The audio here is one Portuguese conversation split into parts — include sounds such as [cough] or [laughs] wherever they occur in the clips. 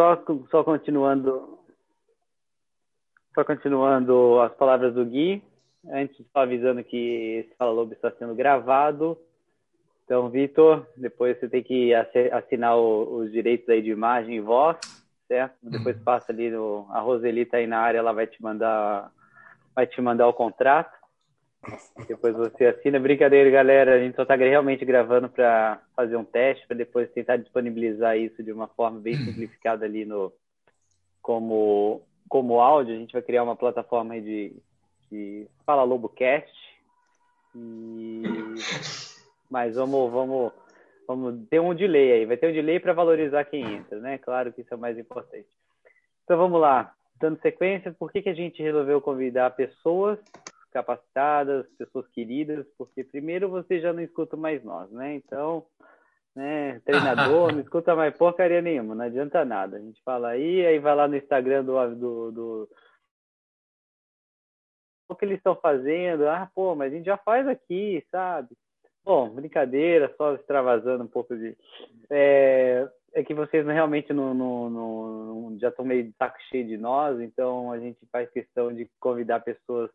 só, só continuando só continuando as palavras do Gui, antes só avisando que esse Fala Lobo está sendo gravado. Então, Vitor, depois você tem que assinar os direitos aí de imagem e voz, certo? Depois uhum. passa ali no a Roseli tá aí na área, ela vai te mandar vai te mandar o contrato. Depois você assina. Brincadeira, galera. A gente só está realmente gravando para fazer um teste, para depois tentar disponibilizar isso de uma forma bem [clears throat] simplificada ali no como como áudio, a gente vai criar uma plataforma de, de Fala Lobocast. E... [clears throat] Mas vamos, vamos, vamos ter um delay aí. Vai ter um delay para valorizar quem entra, né? Claro que isso é o mais importante. Então vamos lá. Dando sequência, por que, que a gente resolveu convidar pessoas capacitadas, pessoas queridas? Porque primeiro você já não escuta mais nós, né? Então né? Treinador, [laughs] não escuta mais porcaria nenhuma, não adianta nada. A gente fala aí, aí vai lá no Instagram do, do, do... o que eles estão fazendo. Ah, pô, mas a gente já faz aqui, sabe? Bom, brincadeira, só extravasando um pouco de. É, é que vocês realmente não, não, não, já estão meio de saco cheio de nós, então a gente faz questão de convidar pessoas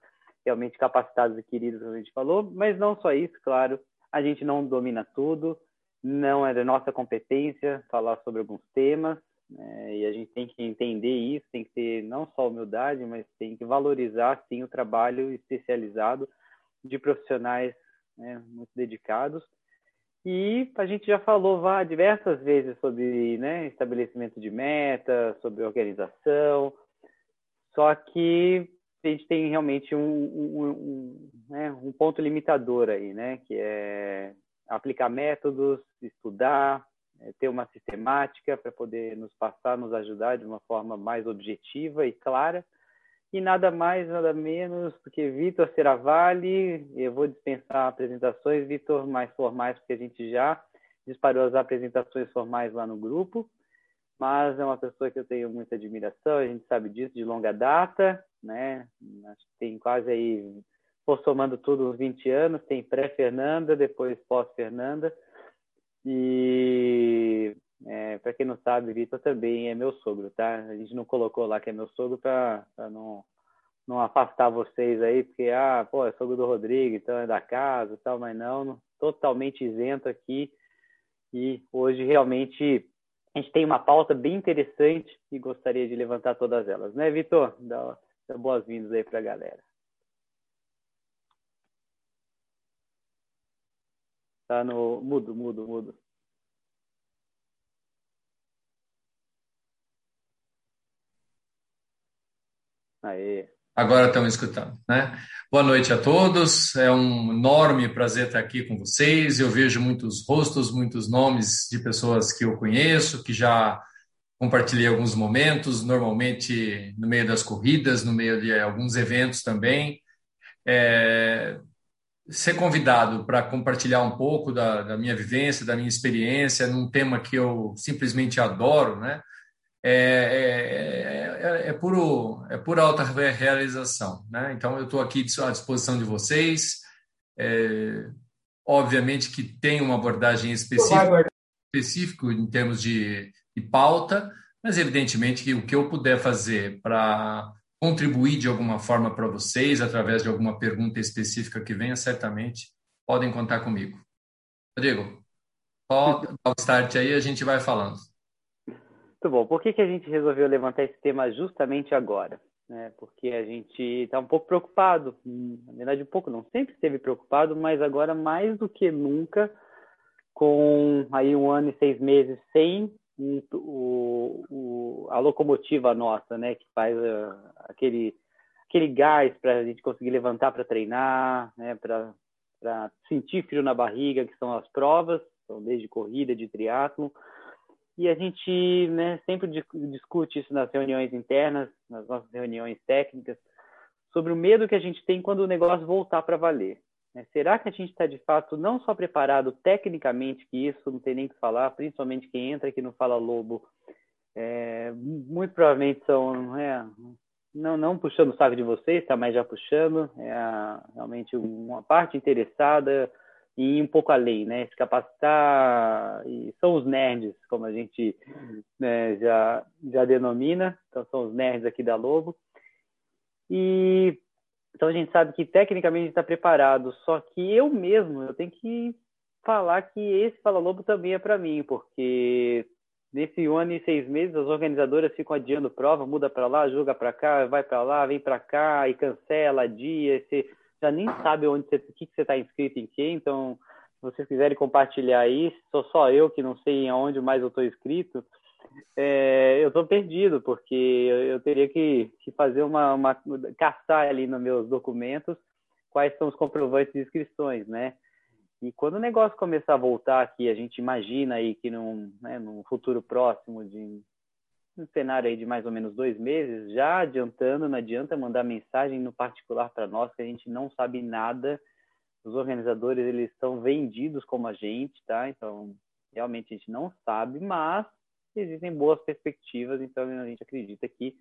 realmente capacitadas e queridas, como a gente falou, mas não só isso, claro, a gente não domina tudo, não é da nossa competência falar sobre alguns temas, né? e a gente tem que entender isso, tem que ter não só humildade, mas tem que valorizar, sim, o trabalho especializado de profissionais né, muito dedicados. E a gente já falou vá, diversas vezes sobre né, estabelecimento de meta, sobre organização, só que a gente tem realmente um, um, um, né, um ponto limitador aí, né, que é aplicar métodos, estudar, é, ter uma sistemática para poder nos passar, nos ajudar de uma forma mais objetiva e clara. E nada mais, nada menos do que Vitor Seravalli. Eu vou dispensar apresentações, Vitor, mais formais, porque a gente já disparou as apresentações formais lá no grupo. Mas é uma pessoa que eu tenho muita admiração, a gente sabe disso de longa data, né? Acho que tem quase aí for somando tudo uns 20 anos, tem pré-Fernanda, depois pós-Fernanda. E é, para quem não sabe, Vitor também é meu sogro, tá? A gente não colocou lá que é meu sogro para não, não afastar vocês aí, porque, ah, pô, é sogro do Rodrigo, então é da casa tal, mas não, não, totalmente isento aqui. E hoje realmente a gente tem uma pauta bem interessante e gostaria de levantar todas elas, né, Vitor? Dá, dá boas-vindas aí para a galera. Tá no mudo, mudo, mudo. Aê. Agora estão escutando, né? Boa noite a todos. É um enorme prazer estar aqui com vocês. Eu vejo muitos rostos, muitos nomes de pessoas que eu conheço, que já compartilhei alguns momentos, normalmente no meio das corridas, no meio de alguns eventos também. É, ser convidado para compartilhar um pouco da, da, minha vivência, da minha experiência, num tema que eu simplesmente adoro, né? É, é, é, é puro, é pura alta realização, né? Então, eu estou aqui à disposição de vocês. É, obviamente que tem uma abordagem específica, específico em termos de, de pauta, mas evidentemente que o que eu puder fazer para contribuir de alguma forma para vocês, através de alguma pergunta específica que venha, certamente podem contar comigo. Rodrigo, dar o start aí a gente vai falando. Muito bom. Por que, que a gente resolveu levantar esse tema justamente agora? É, porque a gente está um pouco preocupado, na verdade um pouco não, sempre esteve preocupado, mas agora mais do que nunca, com aí um ano e seis meses sem o, o, a locomotiva nossa, né, que faz uh, aquele aquele gás para a gente conseguir levantar para treinar, né, para sentir frio na barriga, que são as provas, então, desde corrida, de triatlo. E a gente né, sempre discute isso nas reuniões internas, nas nossas reuniões técnicas, sobre o medo que a gente tem quando o negócio voltar para valer. Né? Será que a gente está de fato não só preparado tecnicamente, que isso não tem nem que falar, principalmente quem entra aqui no Fala Lobo, é, muito provavelmente são, é, não, não puxando o saco de vocês, tá, mas já puxando, é realmente uma parte interessada, e um pouco além, né? Se capacitar, e são os nerds, como a gente né, já, já denomina, então são os nerds aqui da Lobo. E então a gente sabe que tecnicamente está preparado, só que eu mesmo, eu tenho que falar que esse Fala Lobo também é para mim, porque nesse ano e seis meses as organizadoras ficam adiando prova, muda para lá, joga para cá, vai para lá, vem para cá e cancela, dia, você já nem sabe onde você, que, que você está inscrito em quem, então se vocês quiserem compartilhar isso, sou só eu que não sei aonde mais eu estou inscrito, é, eu estou perdido, porque eu, teria que, que fazer uma, uma, caçar ali nos meus documentos quais são os comprovantes de inscrições, né? E quando o negócio começar a voltar aqui, a gente imagina aí que num, né, num futuro próximo de um cenário aí de mais ou menos dois meses, já adiantando, não adianta mandar mensagem no particular para nós, que a gente não sabe nada. Os organizadores, eles estão vendidos como a gente, tá? Então, realmente a gente não sabe, mas existem boas perspectivas, então a gente acredita que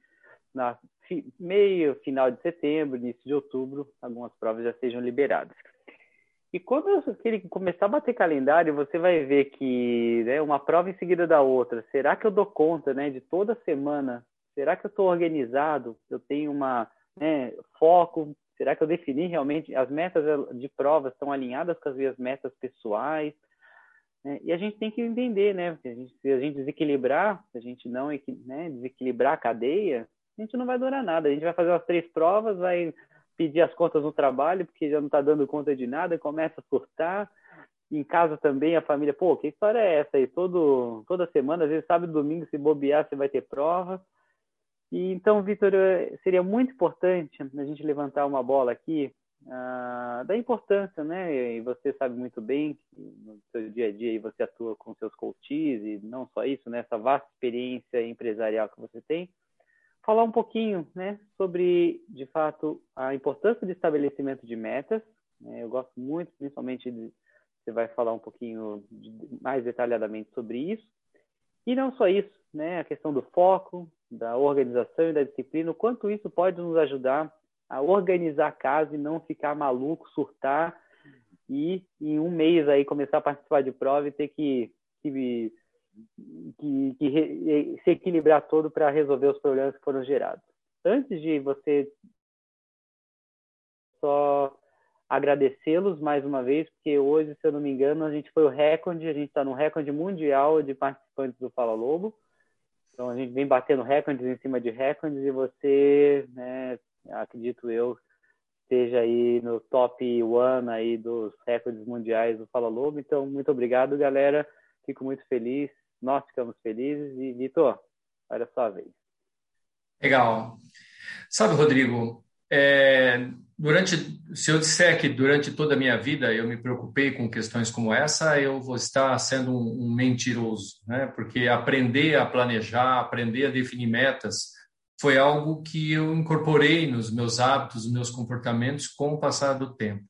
na meio, final de setembro, início de outubro, algumas provas já sejam liberadas. E quando ele começar a bater calendário, você vai ver que né, uma prova em seguida da outra, será que eu dou conta né, de toda semana? Será que eu estou organizado? Eu tenho uma né, foco? Será que eu defini realmente as metas de prova estão alinhadas com as minhas metas pessoais? É, e a gente tem que entender, né? A gente, se a gente desequilibrar, se a gente não né, desequilibrar a cadeia, a gente não vai durar nada. A gente vai fazer as três provas, vai pedir as contas no trabalho, porque já não está dando conta de nada, começa a surtar. Em casa também, a família, pô, que história é essa aí? Todo, toda semana, às vezes sábado e domingo, se bobear, você vai ter prova. E, então, Vitor, seria muito importante a gente levantar uma bola aqui ah, da importância, né? E você sabe muito bem que no seu dia a dia você atua com seus coaches e não só isso, né? Essa vasta experiência empresarial que você tem falar um pouquinho né, sobre, de fato, a importância do estabelecimento de metas. Né? Eu gosto muito, principalmente, de, você vai falar um pouquinho de, mais detalhadamente sobre isso. E não só isso, né, a questão do foco, da organização e da disciplina, o quanto isso pode nos ajudar a organizar a casa e não ficar maluco, surtar e em um mês aí começar a participar de prova e ter que, que que, que re, se equilibrar todo para resolver os problemas que foram gerados. Antes de você só agradecê-los mais uma vez, porque hoje, se eu não me engano, a gente foi o recorde, a gente está no recorde mundial de participantes do Fala Lobo. Então a gente vem batendo recordes em cima de recordes e você, né, acredito eu, esteja aí no top one aí dos recordes mundiais do Fala Lobo. Então, muito obrigado, galera. Fico muito feliz nós ficamos felizes e, Vitor, olha só a vez. Legal. Sabe, Rodrigo, é, durante, se eu disser que durante toda a minha vida eu me preocupei com questões como essa, eu vou estar sendo um, um mentiroso, né? Porque aprender a planejar, aprender a definir metas, foi algo que eu incorporei nos meus hábitos, nos meus comportamentos com o passar do tempo.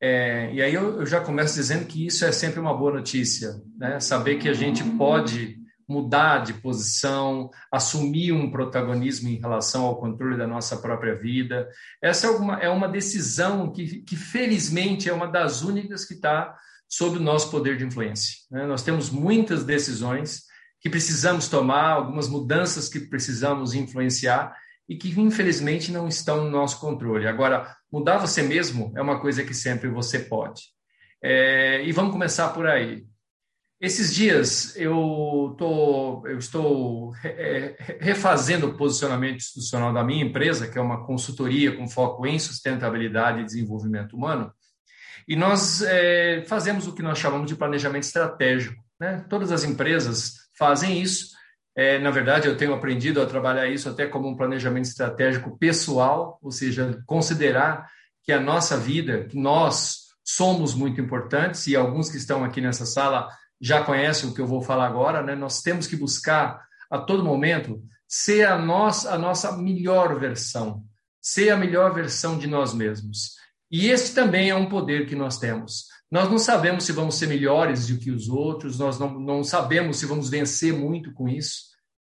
É, e aí eu, eu, já começo dizendo que isso é sempre uma boa notícia, né? Saber que a gente pode mudar de posição, assumir um protagonismo em relação ao controle da nossa própria vida. Essa é uma, é uma decisão que, que, felizmente, é uma das únicas que está sob o nosso poder de influência. Né? Nós temos muitas decisões que precisamos tomar, algumas mudanças que precisamos influenciar, e que infelizmente não estão no nosso controle. Agora, mudar você mesmo é uma coisa que sempre você pode. É, e vamos começar por aí. Esses dias eu, tô, eu estou é, refazendo o posicionamento institucional da minha empresa, que é uma consultoria com foco em sustentabilidade e desenvolvimento humano, e nós é, fazemos o que nós chamamos de planejamento estratégico. Né? Todas as empresas fazem isso, é, na verdade, eu tenho aprendido a trabalhar isso até como um planejamento estratégico pessoal, ou seja, considerar que a nossa vida, que nós somos muito importantes, e alguns que estão aqui nessa sala já conhecem o que eu vou falar agora, né? Nós temos que buscar a todo momento ser a nossa, a nossa melhor versão, ser a melhor versão de nós mesmos. E esse também é um poder que nós temos. Nós não sabemos se vamos ser melhores do que os outros, nós não, não sabemos se vamos vencer muito com isso,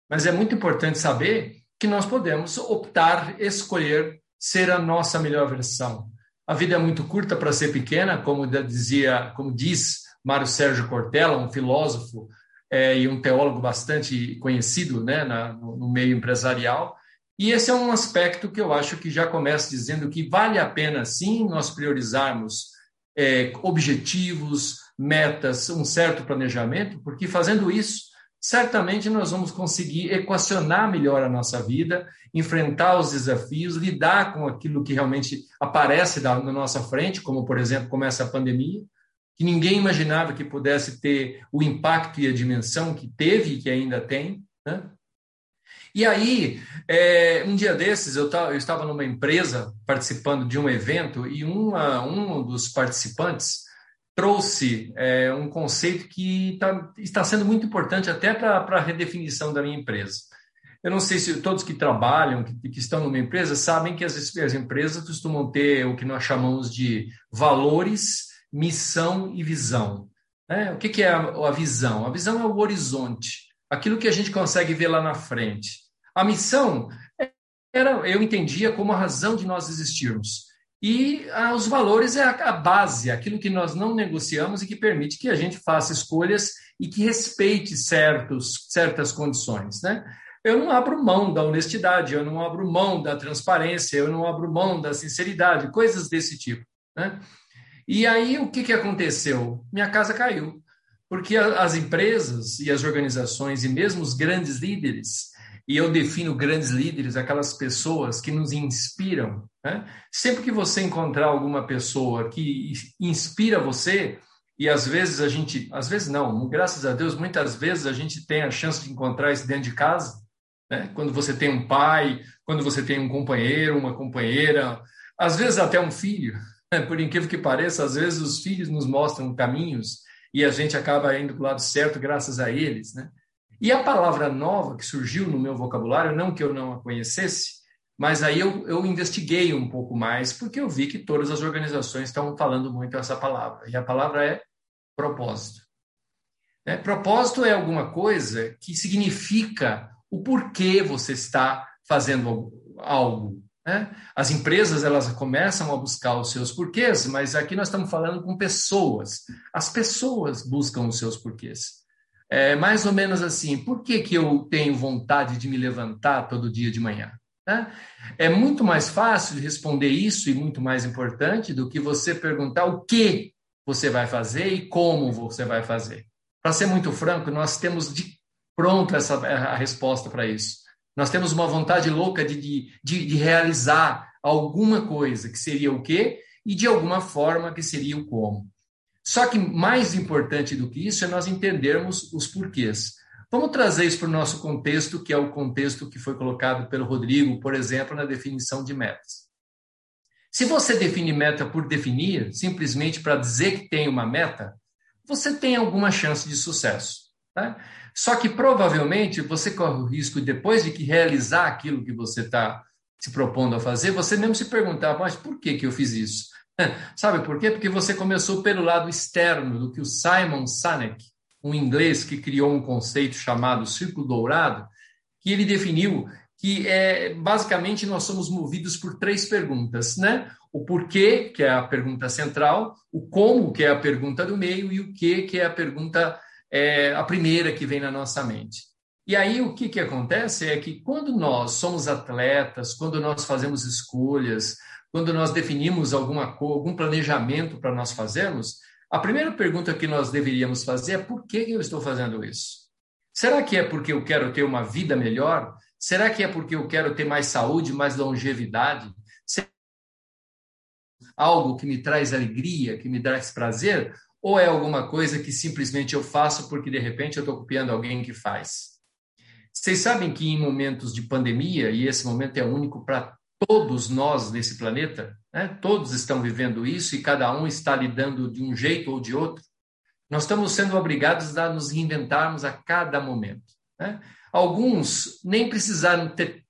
mas é muito importante saber que nós podemos optar, escolher ser a nossa melhor versão. A vida é muito curta para ser pequena, como dizia, como diz Mário Sérgio Cortella, um filósofo é, e um teólogo bastante conhecido né, na, no, meio empresarial. E esse é um aspecto que eu acho que já começa dizendo que vale a pena, sim, nós priorizarmos é, objetivos, metas, um certo planejamento, porque fazendo isso, certamente nós vamos conseguir equacionar melhor a nossa vida, enfrentar os desafios, lidar com aquilo que realmente aparece na nossa frente, como, por exemplo, como essa pandemia, que ninguém imaginava que pudesse ter o impacto e a dimensão que teve e que ainda tem. Né? E aí, é, um dia desses, eu, eu, estava numa empresa participando de um evento e uma, um dos participantes trouxe é, um conceito que tá, está sendo muito importante até para a redefinição da minha empresa. Eu não sei se todos que trabalham, que, que estão numa empresa, sabem que as, as empresas costumam ter o que nós chamamos de valores missão e visão. É, o que, que é a, a visão? A visão é o horizonte, aquilo que a gente consegue ver lá na frente. A missão era, eu entendia como a razão de nós existirmos. E ah, os valores é a, a, base, aquilo que nós não negociamos e que permite que a gente faça escolhas e que respeite certos, certas condições. Né? Eu não abro mão da honestidade, eu não abro mão da transparência, eu não abro mão da sinceridade, coisas desse tipo. Né? E aí o que, que aconteceu? Minha casa caiu. Porque as empresas e as organizações, e mesmo os grandes líderes, e eu defino grandes líderes, aquelas pessoas que nos inspiram. Né? Sempre que você encontrar alguma pessoa que inspira você, e às vezes a gente, às vezes não, graças a Deus, muitas vezes a gente tem a chance de encontrar isso dentro de casa. Né? Quando você tem um pai, quando você tem um companheiro, uma companheira, às vezes até um filho. por incrível que pareça, às vezes os filhos nos mostram caminhos e a gente acaba indo para o lado certo graças a eles, né? E a palavra nova que surgiu no meu vocabulário, não que eu não a conhecesse, mas aí eu, eu investiguei um pouco mais, porque eu vi que todas as organizações estão falando muito essa palavra. E a palavra é propósito. É, propósito é alguma coisa que significa o porquê você está fazendo algo, né? As empresas elas começam a buscar os seus porquês, mas aqui nós estamos falando com pessoas. As pessoas buscam os seus porquês. É mais ou menos assim: por que, que eu tenho vontade de me levantar todo dia de manhã? Né? É muito mais fácil de responder isso e muito mais importante do que você perguntar o que você vai fazer e como você vai fazer. Para ser muito franco, nós temos de pronto essa a resposta para isso. Nós temos uma vontade louca de, de, de, realizar alguma coisa, que seria o quê? E de alguma forma que seria o como. Só que mais importante do que isso é nós entendermos os porquês. Vamos trazer isso para o nosso contexto, que é o contexto que foi colocado pelo Rodrigo, por exemplo, na definição de metas. Se você define meta por definir, simplesmente para dizer que tem uma meta, você tem alguma chance de sucesso. Tá? Só que provavelmente você corre o risco, depois de que realizar aquilo que você está se propondo a fazer, você mesmo se perguntar, mas por que, que eu fiz isso? [laughs] Sabe por quê? Porque você começou pelo lado externo do que o Simon Sinek, um inglês que criou um conceito chamado círculo dourado, que ele definiu que é basicamente nós somos movidos por três perguntas, né? O porquê, que é a pergunta central, o como, que é a pergunta do meio, e o que, que é a pergunta é a primeira que vem na nossa mente. E aí o que, que acontece é que quando nós somos atletas, quando nós fazemos escolhas, quando nós definimos alguma algum planejamento para nós fazermos, a primeira pergunta que nós deveríamos fazer é por que eu estou fazendo isso? Será que é porque eu quero ter uma vida melhor? Será que é porque eu quero ter mais saúde, mais longevidade? Será é algo que me traz alegria, que me traz prazer? Ou é alguma coisa que simplesmente eu faço porque de repente eu estou copiando alguém que faz? Vocês sabem que em momentos de pandemia, e esse momento é único para todos nós nesse planeta, né? todos estão vivendo isso e cada um está lidando de um jeito ou de outro, nós estamos sendo obrigados a nos reinventarmos a cada momento. Né? Alguns nem precisaram ter,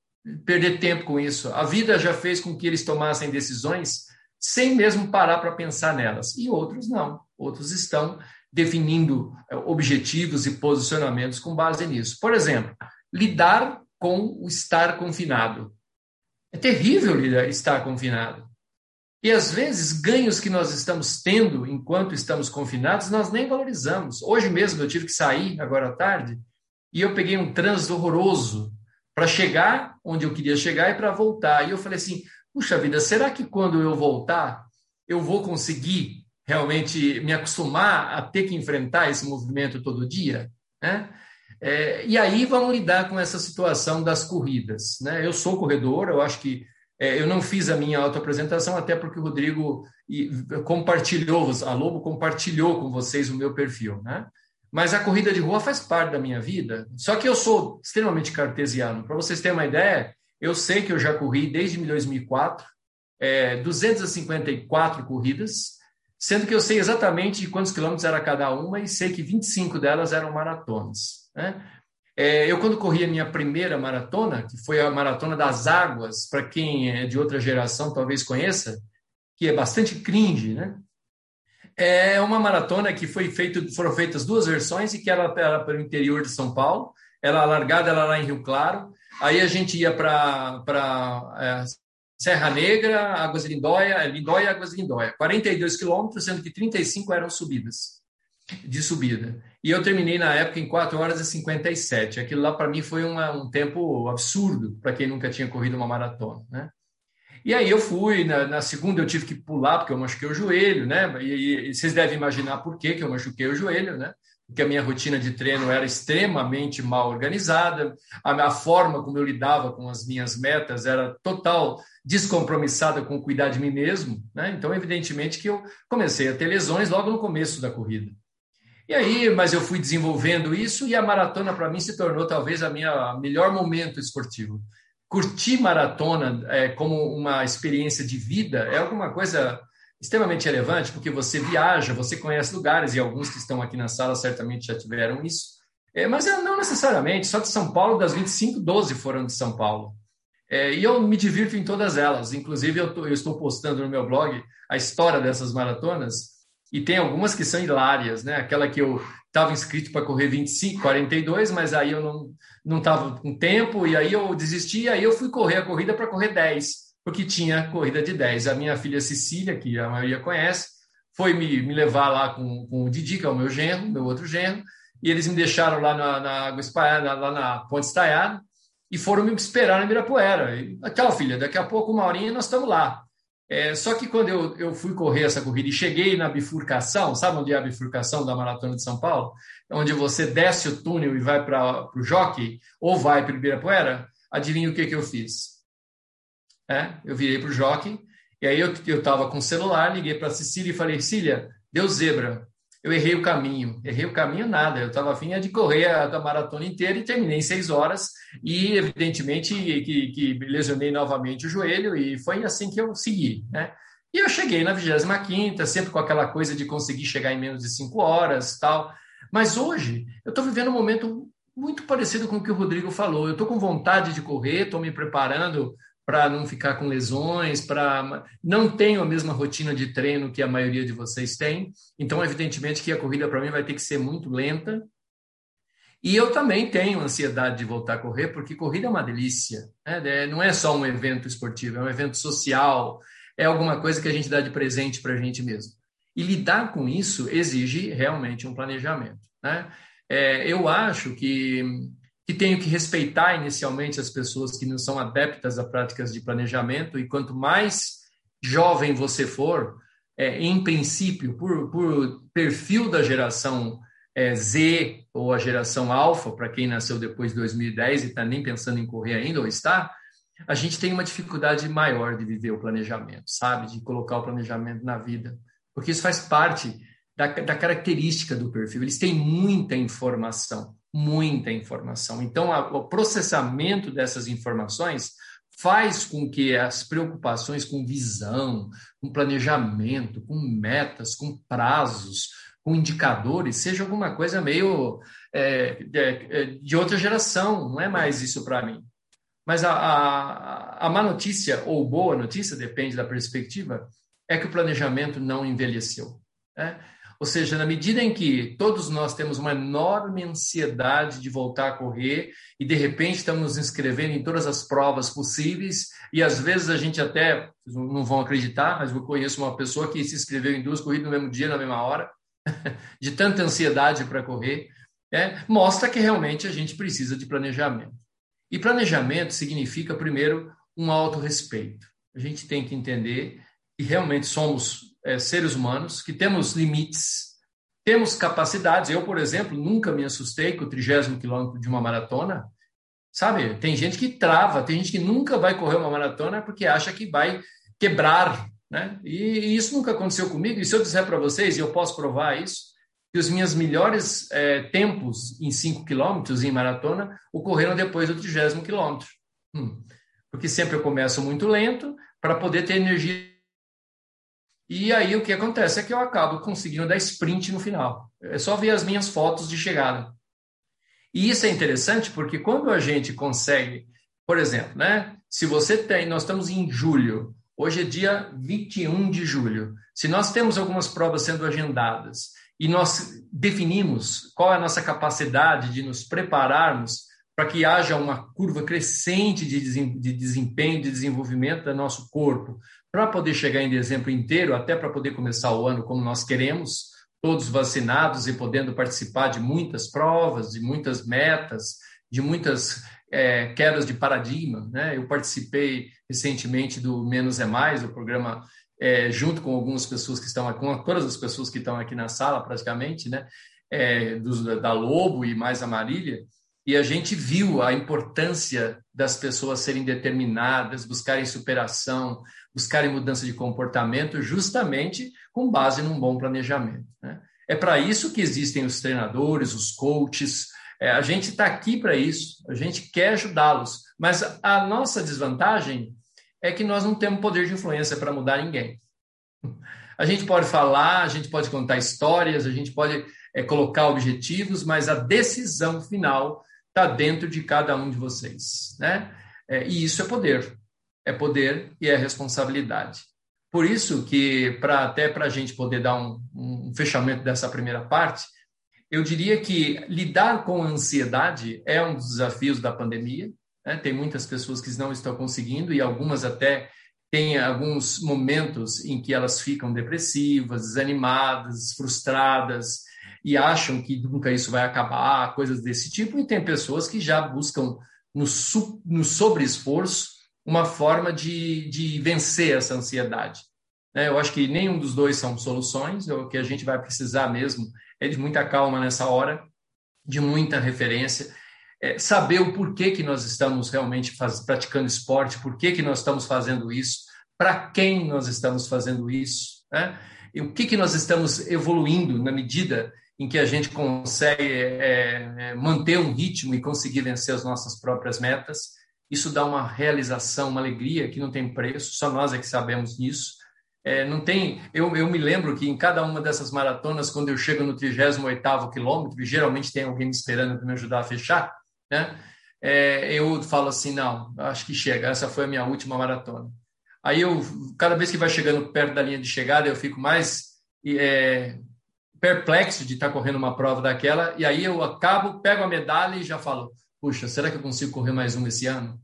perder tempo com isso. A vida já fez com que eles tomassem decisões sem mesmo parar para pensar nelas. E outros não. Outros estão definindo eh, objetivos e posicionamentos com base nisso. Por exemplo, lidar com o estar confinado. É terrível estar confinado. E às vezes, ganhos que nós estamos tendo enquanto estamos confinados, nós nem valorizamos. Hoje mesmo eu tive que sair, agora à tarde, e eu peguei um trânsito horroroso para chegar onde eu queria chegar e para voltar. E eu falei assim: puxa vida, será que quando eu voltar, eu vou conseguir realmente me acostumar a ter que enfrentar esse movimento todo dia? Né? É, e aí vamos lidar com essa situação das corridas. Né? Eu sou corredor, eu acho que é, eu não fiz a minha autoapresentação, até porque o Rodrigo compartilhou, a Lobo compartilhou com vocês o meu perfil, né? Mas a corrida de rua faz parte da minha vida. Só que eu sou extremamente cartesiano. Para vocês terem uma ideia, eu sei que eu já corri desde 2004, é, 254 corridas, sendo que eu sei exatamente quantos quilômetros era cada uma e sei que 25 delas eram maratonas. Né? É, eu, quando corri a minha primeira maratona, que foi a Maratona das Águas, para quem é de outra geração talvez conheça, que é bastante cringe, né? É uma maratona que foi feito, foram feitas duas versões e que ela era para o interior de São Paulo. Ela largada ela lá em Rio Claro. Aí a gente ia para é, Serra Negra, Águas Lindóia, Lindóia, Águas Lindóia. 42 quilômetros, sendo que 35 eram subidas de subida. E eu terminei na época em 4 horas e 57. Aquilo lá para mim foi uma, um tempo absurdo para quem nunca tinha corrido uma maratona, né? E aí eu fui, na, na, segunda eu tive que pular porque eu machuquei o joelho, né? E, e, vocês devem imaginar por que eu machuquei o joelho, né? Porque a minha rotina de treino era extremamente mal organizada, a, a forma como eu lidava com as minhas metas era total descompromissada com cuidar de mim mesmo, né? Então, evidentemente que eu comecei a ter lesões logo no começo da corrida. E aí, mas eu fui desenvolvendo isso e a maratona para mim se tornou talvez a minha melhor momento esportivo. Curtir maratona é, como uma experiência de vida é alguma coisa extremamente relevante, porque você viaja, você conhece lugares, e alguns que estão aqui na sala certamente já tiveram isso. É, mas não necessariamente, só de São Paulo, das 25, 12 foram de São Paulo. É, e eu me divirto em todas elas. Inclusive, eu, tô, eu estou postando no meu blog a história dessas maratonas, e tem algumas que são hilárias, né? Aquela que eu estava inscrito para correr 25, 42, mas aí eu não não estava com tempo e aí eu desisti, e aí eu fui correr a corrida para correr 10, porque tinha corrida de 10. A minha filha Cecília, que a maioria conhece, foi me, me levar lá com, com o Didi, que é o meu genro, meu outro genro, e eles me deixaram lá na, na água lá na Ponte Estaiada, e foram me esperar na Mirapuera. E, Tchau, filha, daqui a pouco, uma horinha, nós estamos lá. É, só que quando eu, eu fui correr essa corrida e cheguei na bifurcação, sabe onde é a bifurcação da Maratona de São Paulo? Onde você desce o túnel e vai para o jockey, ou vai para Ibirapuera, adivinha o que, que eu fiz? É, eu virei para o jockey, e aí eu estava com o celular, liguei para a Cecília e falei, Cecília, deu zebra, eu errei o caminho. Errei o caminho nada, eu estava afim de correr a, a, maratona inteira e terminei em seis horas e evidentemente que, que lesionei novamente o joelho e foi assim que eu segui, né? E eu cheguei na 25 sempre com aquela coisa de conseguir chegar em menos de cinco horas tal. Mas hoje eu estou vivendo um momento muito parecido com o que o Rodrigo falou. Eu estou com vontade de correr, estou me preparando para não ficar com lesões, para não tenho a mesma rotina de treino que a maioria de vocês tem. Então, evidentemente que a corrida para mim vai ter que ser muito lenta. E eu também tenho ansiedade de voltar a correr, porque corrida é uma delícia. Né? É, não é só um evento esportivo, é um evento social, é alguma coisa que a gente dá de presente para a gente mesmo. E lidar com isso exige realmente um planejamento. Né? É, eu acho que que tenho que respeitar inicialmente as pessoas que não são adeptas a práticas de planejamento, e quanto mais jovem você for, é, em princípio, por, por perfil da geração é, Z ou a geração alfa, para quem nasceu depois de 2010 e está nem pensando em correr ainda, ou está, a gente tem uma dificuldade maior de viver o planejamento, sabe? De colocar o planejamento na vida. Porque isso faz parte da, da característica do perfil. Eles têm muita informação muita informação. Então, a, o processamento dessas informações faz com que as preocupações com visão, com planejamento, com metas, com prazos, com indicadores, seja alguma coisa meio é, de, é, de, outra geração, não é mais isso para mim. Mas a, a, a má notícia, ou boa notícia, depende da perspectiva, é que o planejamento não envelheceu. Né? Ou seja, na medida em que todos nós temos uma enorme ansiedade de voltar a correr e de repente estamos nos inscrevendo em todas as provas possíveis e às vezes a gente até não vão acreditar, mas eu conheço uma pessoa que se inscreveu em duas corridas no mesmo dia, na mesma hora, [laughs] de tanta ansiedade para correr, é, mostra que realmente a gente precisa de planejamento. E planejamento significa primeiro um autorrespeito. A gente tem que entender que realmente somos é, seres humanos, que temos limites, temos capacidades. Eu, por exemplo, nunca me assustei com o trigésimo quilômetro de uma maratona. Sabe, tem gente que trava, tem gente que nunca vai correr uma maratona porque acha que vai quebrar, né? E, e isso nunca aconteceu comigo. E se eu disser para vocês, e eu posso provar isso, que os meus melhores é, tempos em 5 quilômetros em maratona ocorreram depois do trigésimo quilômetro. Hum. Porque sempre eu começo muito lento para poder ter energia e aí o que acontece é que eu acabo conseguindo dar sprint no final. É só ver as minhas fotos de chegada. E isso é interessante porque quando a gente consegue, por exemplo, né? Se você tem, nós estamos em julho, hoje é dia 21 de julho. Se nós temos algumas provas sendo agendadas e nós definimos qual é a nossa capacidade de nos prepararmos para que haja uma curva crescente de desempenho, de desenvolvimento do nosso corpo, para poder chegar em dezembro inteiro, até para poder começar o ano como nós queremos, todos vacinados e podendo participar de muitas provas, de muitas metas, de muitas é, quedas de paradigma. Né? Eu participei recentemente do Menos é Mais, o programa é, junto com algumas pessoas que estão com todas as pessoas que estão aqui na sala praticamente, né? É, dos, da Lobo e mais a Marília, e a gente viu a importância das pessoas serem determinadas, buscarem superação, buscarem mudança de comportamento, justamente com base num bom planejamento. Né? É para isso que existem os treinadores, os coaches. É, a gente está aqui para isso, a gente quer ajudá-los, mas a nossa desvantagem é que nós não temos poder de influência para mudar ninguém. A gente pode falar, a gente pode contar histórias, a gente pode é, colocar objetivos, mas a decisão final está dentro de cada um de vocês, né? É, e isso é poder, é poder e é responsabilidade. Por isso que, para até para a gente poder dar um, um fechamento dessa primeira parte, eu diria que lidar com a ansiedade é um dos desafios da pandemia. Né? Tem muitas pessoas que não estão conseguindo e algumas até têm alguns momentos em que elas ficam depressivas, desanimadas, frustradas, e acham que nunca isso vai acabar, coisas desse tipo, e tem pessoas que já buscam no, no sobre-esforço uma forma de, de vencer essa ansiedade. Né? Eu acho que nenhum dos dois são soluções, o que a gente vai precisar mesmo é de muita calma nessa hora, de muita referência, é saber o porquê que nós estamos realmente faz, praticando esporte, por que, que nós estamos fazendo isso, para quem nós estamos fazendo isso, né? e o que, que nós estamos evoluindo na medida em que a gente consegue é, é, manter um ritmo e conseguir vencer as nossas próprias metas. Isso dá uma realização, uma alegria que não tem preço, só nós é que sabemos disso. É, não tem, eu, eu me lembro que em cada uma dessas maratonas, quando eu chego no 38º quilômetro, e geralmente tem alguém me esperando para me ajudar a fechar, né? É, eu falo assim, não, acho que chega, essa foi a minha última maratona. Aí eu, cada vez que vai chegando perto da linha de chegada, eu fico mais é, perplexo de estar correndo uma prova daquela, e aí eu acabo, pego a medalha e já falo, puxa, será que eu consigo correr mais um esse ano?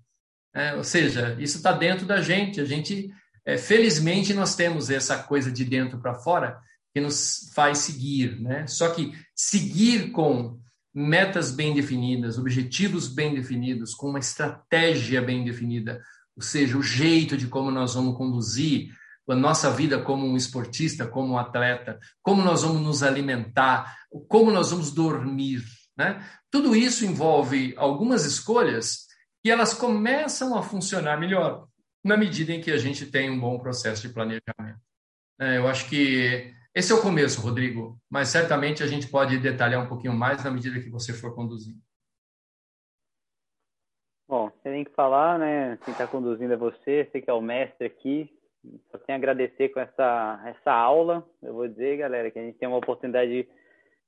É, ou seja, isso está dentro da gente, a gente, é, felizmente, nós temos essa coisa de dentro para fora que nos faz seguir, né? Só que seguir com metas bem definidas, objetivos bem definidos, com uma estratégia bem definida, ou seja, o jeito de como nós vamos conduzir a nossa vida como um esportista, como um atleta, como nós vamos nos alimentar, como nós vamos dormir. Né? Tudo isso envolve algumas escolhas e elas começam a funcionar melhor na medida em que a gente tem um bom processo de planejamento. É, eu acho que esse é o começo, Rodrigo, mas certamente a gente pode detalhar um pouquinho mais na medida que você for conduzindo. Bom, você tem que falar, né? Quem está conduzindo é você, você que é o mestre aqui, só tenho a agradecer com essa, essa aula. Eu vou dizer, galera, que a gente tem uma oportunidade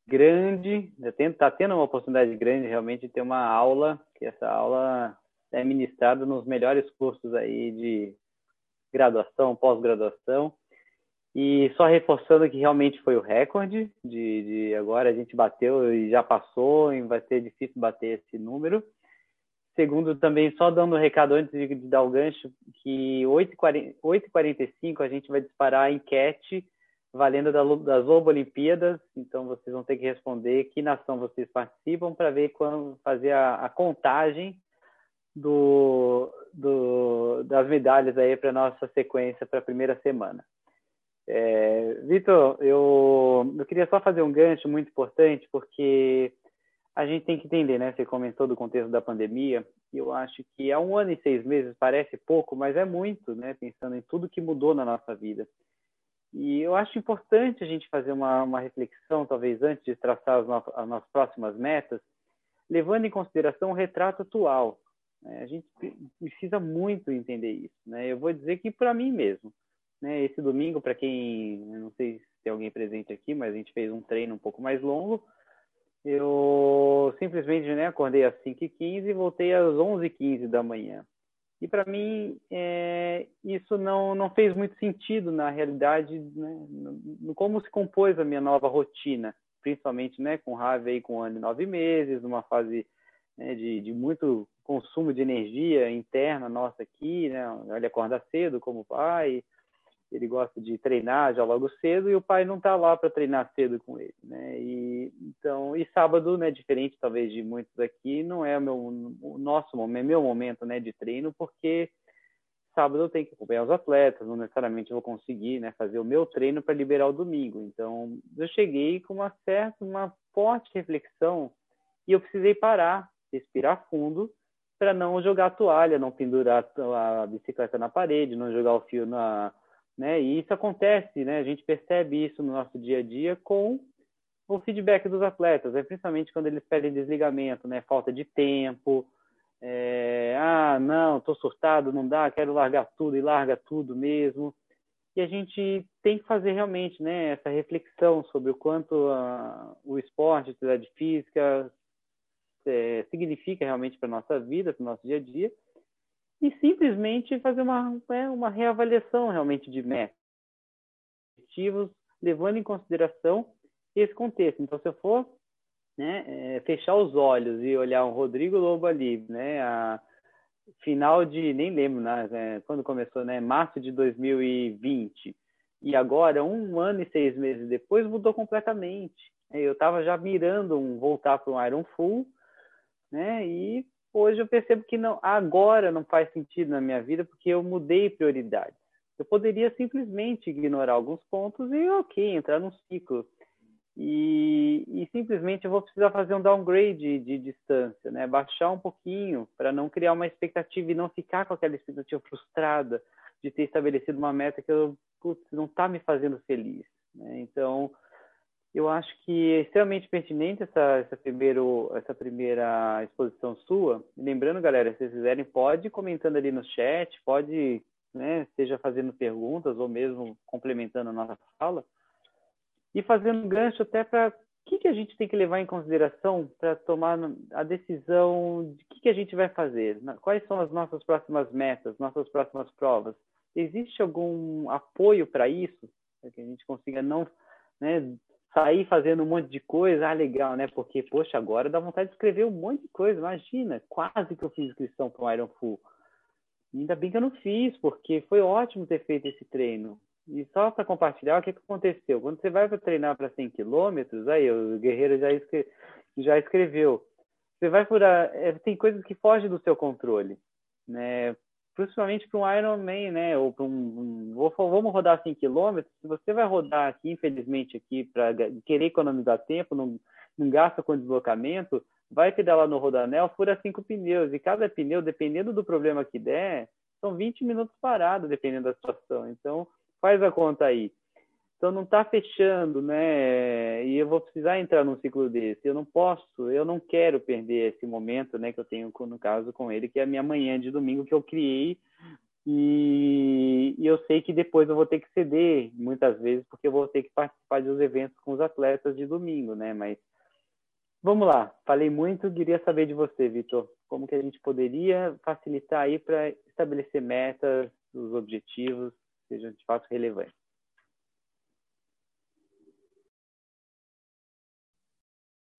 grande, está tendo uma oportunidade grande realmente de ter uma aula, que essa aula é ministrada nos melhores cursos aí de graduação, pós-graduação. E só reforçando que realmente foi o recorde de, de agora a gente bateu e já passou, e vai ser difícil bater esse número. Segundo, também só dando um recado antes de, de dar o gancho, que 8h45 a gente vai disparar a enquete valendo das Lobo Olimpíadas, então vocês vão ter que responder que nação vocês participam para ver quando fazer a, a contagem do, do, das medalhas aí para nossa sequência para a primeira semana. É, Vitor, eu, eu queria só fazer um gancho muito importante, porque a gente tem que entender, né? Você comentou do contexto da pandemia, e eu acho que há um ano e seis meses parece pouco, mas é muito, né? Pensando em tudo que mudou na nossa vida. E eu acho importante a gente fazer uma, uma reflexão, talvez antes de traçar as, no, as nossas próximas metas, levando em consideração o retrato atual. Né? A gente precisa muito entender isso. Né? Eu vou dizer que para mim mesmo, né? esse domingo, para quem, não sei se tem alguém presente aqui, mas a gente fez um treino um pouco mais longo, eu simplesmente né, acordei às 5h15 e voltei às 11h15 da manhã. E para mim, é, isso não, não fez muito sentido na realidade, né, no, como se compôs a minha nova rotina, principalmente né, com Rave aí com um ano e nove meses, numa fase né, de, de muito consumo de energia interna nossa aqui, né, ele acorda cedo como pai, ele gosta de treinar já logo cedo e o pai não está lá para treinar cedo com ele, né? E então e sábado, né, diferente talvez de muitos aqui, não é o meu o nosso momento, meu momento, né, de treino, porque sábado eu tenho que acompanhar os atletas, não necessariamente vou conseguir, né, fazer o meu treino para liberar o domingo. Então eu cheguei com uma certa, uma forte reflexão e eu precisei parar, respirar fundo para não jogar a toalha, não pendurar a bicicleta na parede, não jogar o fio na né? E isso acontece, né? A gente percebe isso no nosso dia a dia com o feedback dos atletas, né? principalmente quando eles pedem desligamento, né? Falta de tempo, é... ah, não, estou surtado, não dá, quero largar tudo e larga tudo mesmo. E a gente tem que fazer realmente, né? Essa reflexão sobre o quanto a... o esporte, a atividade física é... significa realmente para nossa vida, para o nosso dia a dia e simplesmente fazer uma, né, uma reavaliação realmente de metas, objetivos, levando em consideração esse contexto. Então, se eu for né, é, fechar os olhos e olhar um Rodrigo Lobo ali, né, a final de, nem lembro, né, quando começou, né, março de 2020, e agora, um ano e seis meses depois, mudou completamente. Eu estava já mirando um voltar para um Iron Full, né, e hoje eu percebo que não, agora não faz sentido na minha vida porque eu mudei prioridades. Eu poderia simplesmente ignorar alguns pontos e, ok, entrar num ciclo. E, e simplesmente eu vou precisar fazer um downgrade de, distância, né? baixar um pouquinho para não criar uma expectativa e não ficar com aquela expectativa frustrada de ter estabelecido uma meta que eu, putz, não está me fazendo feliz. Né? Então, eu acho que é extremamente pertinente essa, essa, primeiro, essa primeira exposição sua. Lembrando, galera, se vocês quiserem, pode comentando ali no chat, pode, né, seja fazendo perguntas ou mesmo complementando a nossa fala. E fazendo gancho até para o que, que a gente tem que levar em consideração para tomar a decisão de o que, que a gente vai fazer, quais são as nossas próximas metas, nossas próximas provas. Existe algum apoio para isso? Para que a gente consiga não né, sair fazendo um monte de coisa, ah, legal, né? Porque, poxa, agora dá vontade de escrever um monte de coisa. Imagina, quase que eu fiz inscrição para o Iron Full. Ainda bem que eu não fiz, porque foi ótimo ter feito esse treino. E só para compartilhar, o que, que aconteceu? Quando você vai para treinar para 100 quilômetros, aí o Guerreiro já, escre... já escreveu. Você vai. A... É, tem coisas que fogem do seu controle. Né? Principalmente para um Ironman, né? Ou para um, um, vamos rodar 100 km. Se você vai rodar aqui, infelizmente, aqui para querer economizar tempo, não, não gasta com deslocamento, vai pedalar no rodanel, fura cinco pneus e cada pneu, dependendo do problema que der, são 20 minutos parado, dependendo da situação. Então, faz a conta aí. Então não está fechando, né? E eu vou precisar entrar num ciclo desse. Eu não posso, eu não quero perder esse momento, né? Que eu tenho no caso com ele, que é a minha manhã de domingo que eu criei. E, e eu sei que depois eu vou ter que ceder muitas vezes, porque eu vou ter que participar dos eventos com os atletas de domingo, né? Mas vamos lá. Falei muito, queria saber de você, Vitor. Como que a gente poderia facilitar aí para estabelecer metas, os objetivos, sejam de fato relevantes?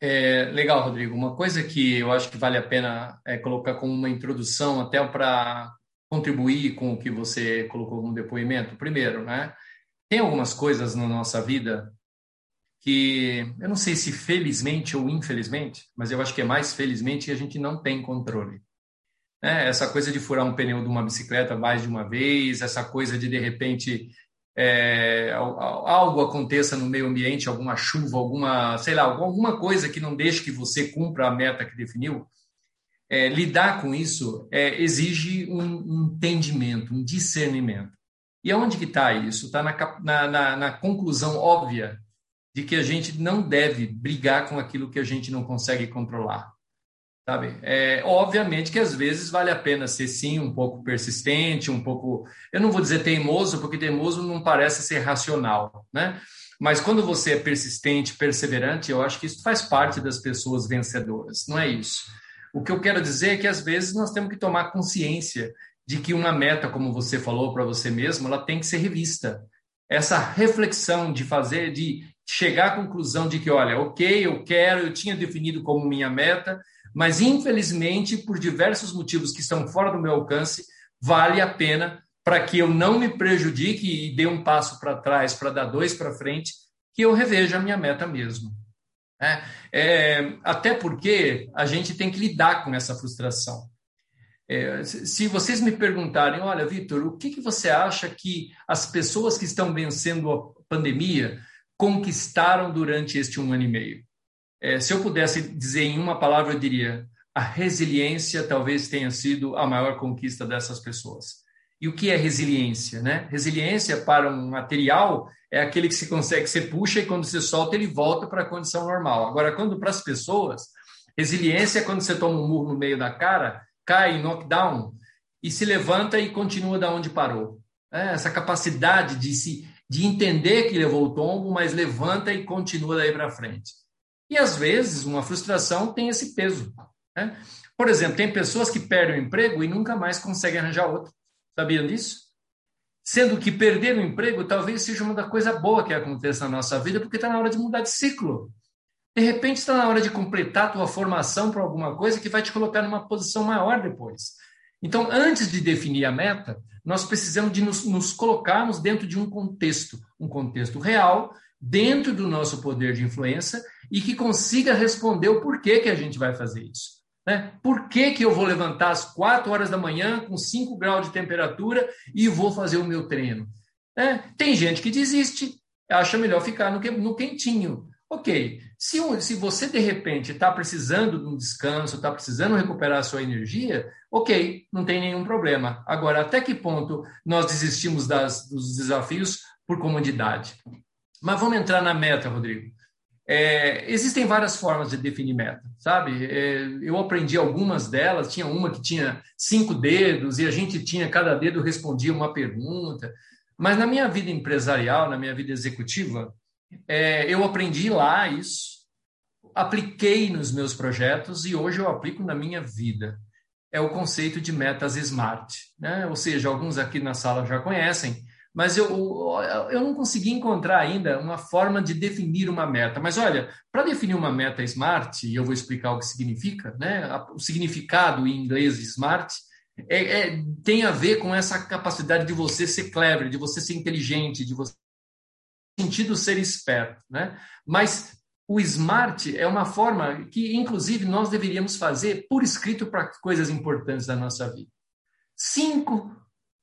É, legal, Rodrigo. Uma coisa que eu acho que vale a pena é colocar como uma introdução, até para contribuir com o que você colocou no depoimento. Primeiro, né? Tem algumas coisas na nossa vida que eu não sei se felizmente ou infelizmente, mas eu acho que é mais felizmente a gente não tem controle. É, essa coisa de furar um pneu de uma bicicleta mais de uma vez, essa coisa de de repente é, algo aconteça no meio ambiente, alguma chuva, alguma, sei lá, alguma coisa que não deixe que você cumpra a meta que definiu, é, lidar com isso é, exige um, entendimento, um discernimento. E aonde que está isso? Está na, na, na conclusão óbvia de que a gente não deve brigar com aquilo que a gente não consegue controlar. Sabe? É, obviamente que às vezes vale a pena ser sim um pouco persistente, um pouco, eu não vou dizer teimoso, porque teimoso não parece ser racional, né? Mas quando você é persistente, perseverante, eu acho que isso faz parte das pessoas vencedoras, não é isso. O que eu quero dizer é que às vezes nós temos que tomar consciência de que uma meta, como você falou para você mesmo, ela tem que ser revista. Essa reflexão de fazer, de chegar à conclusão de que, olha, ok, eu quero, eu tinha definido como minha meta, mas, infelizmente, por diversos motivos que estão fora do meu alcance, vale a pena para que eu não me prejudique e dê um passo para trás para dar dois para frente, que eu reveja a minha meta mesmo. É, é, até porque a gente tem que lidar com essa frustração. É, se vocês me perguntarem, olha, Vitor, o que, que você acha que as pessoas que estão vencendo a pandemia conquistaram durante este um ano e meio? É, se eu pudesse dizer em uma palavra, eu diria: a resiliência talvez tenha sido a maior conquista dessas pessoas. E o que é resiliência? Né? Resiliência para um material é aquele que se consegue, você puxa e quando você solta, ele volta para a condição normal. Agora, quando para as pessoas, resiliência é quando você toma um murro no meio da cara, cai knockdown e se levanta e continua da onde parou. É, essa capacidade de se de entender que levou o tombo, mas levanta e continua daí para frente. E às vezes uma frustração tem esse peso. Né? Por exemplo, tem pessoas que perdem o emprego e nunca mais conseguem arranjar outro. Sabiam disso? Sendo que perder o emprego talvez seja uma da coisa boa que aconteça na nossa vida, porque está na hora de mudar de ciclo. De repente está na hora de completar a tua formação para alguma coisa que vai te colocar numa posição maior depois. Então, antes de definir a meta, nós precisamos de nos, nos colocarmos dentro de um contexto, um contexto real, dentro do nosso poder de influência e que consiga responder o porquê que a gente vai fazer isso. Né? Por que, que eu vou levantar às 4 horas da manhã com 5 graus de temperatura e vou fazer o meu treino? Né? Tem gente que desiste, acha melhor ficar no, no quentinho. Ok, se, se você de repente está precisando de um descanso, está precisando recuperar a sua energia, ok, não tem nenhum problema. Agora, até que ponto nós desistimos das, dos desafios por comodidade? Mas vamos entrar na meta, Rodrigo. É, existem várias formas de definir meta, sabe? É, eu aprendi algumas delas. Tinha uma que tinha cinco dedos e a gente tinha, cada dedo respondia uma pergunta. Mas na minha vida empresarial, na minha vida executiva, é, eu aprendi lá isso, apliquei nos meus projetos e hoje eu aplico na minha vida. É o conceito de metas SMART. Né? Ou seja, alguns aqui na sala já conhecem, mas eu, eu não consegui encontrar ainda uma forma de definir uma meta. Mas olha, para definir uma meta SMART, e eu vou explicar o que significa, né? o significado em inglês SMART, é, é, tem a ver com essa capacidade de você ser clever, de você ser inteligente, de você sentido ser esperto. Né? Mas o SMART é uma forma que, inclusive, nós deveríamos fazer por escrito para coisas importantes da nossa vida. Cinco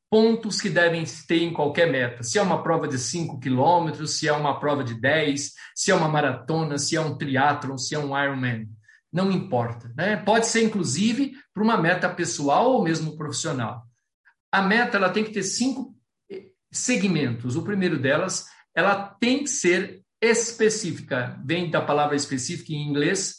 pontos que devem ter em qualquer meta. Se é uma prova de 5 quilômetros, se é uma prova de 10, se é uma maratona, se é um triatlon, se é um Ironman. Não importa. Né? Pode ser, inclusive, para uma meta pessoal ou mesmo profissional. A meta ela tem que ter cinco eh, segmentos. O primeiro delas, ela tem que ser específica. Vem da palavra específica em inglês,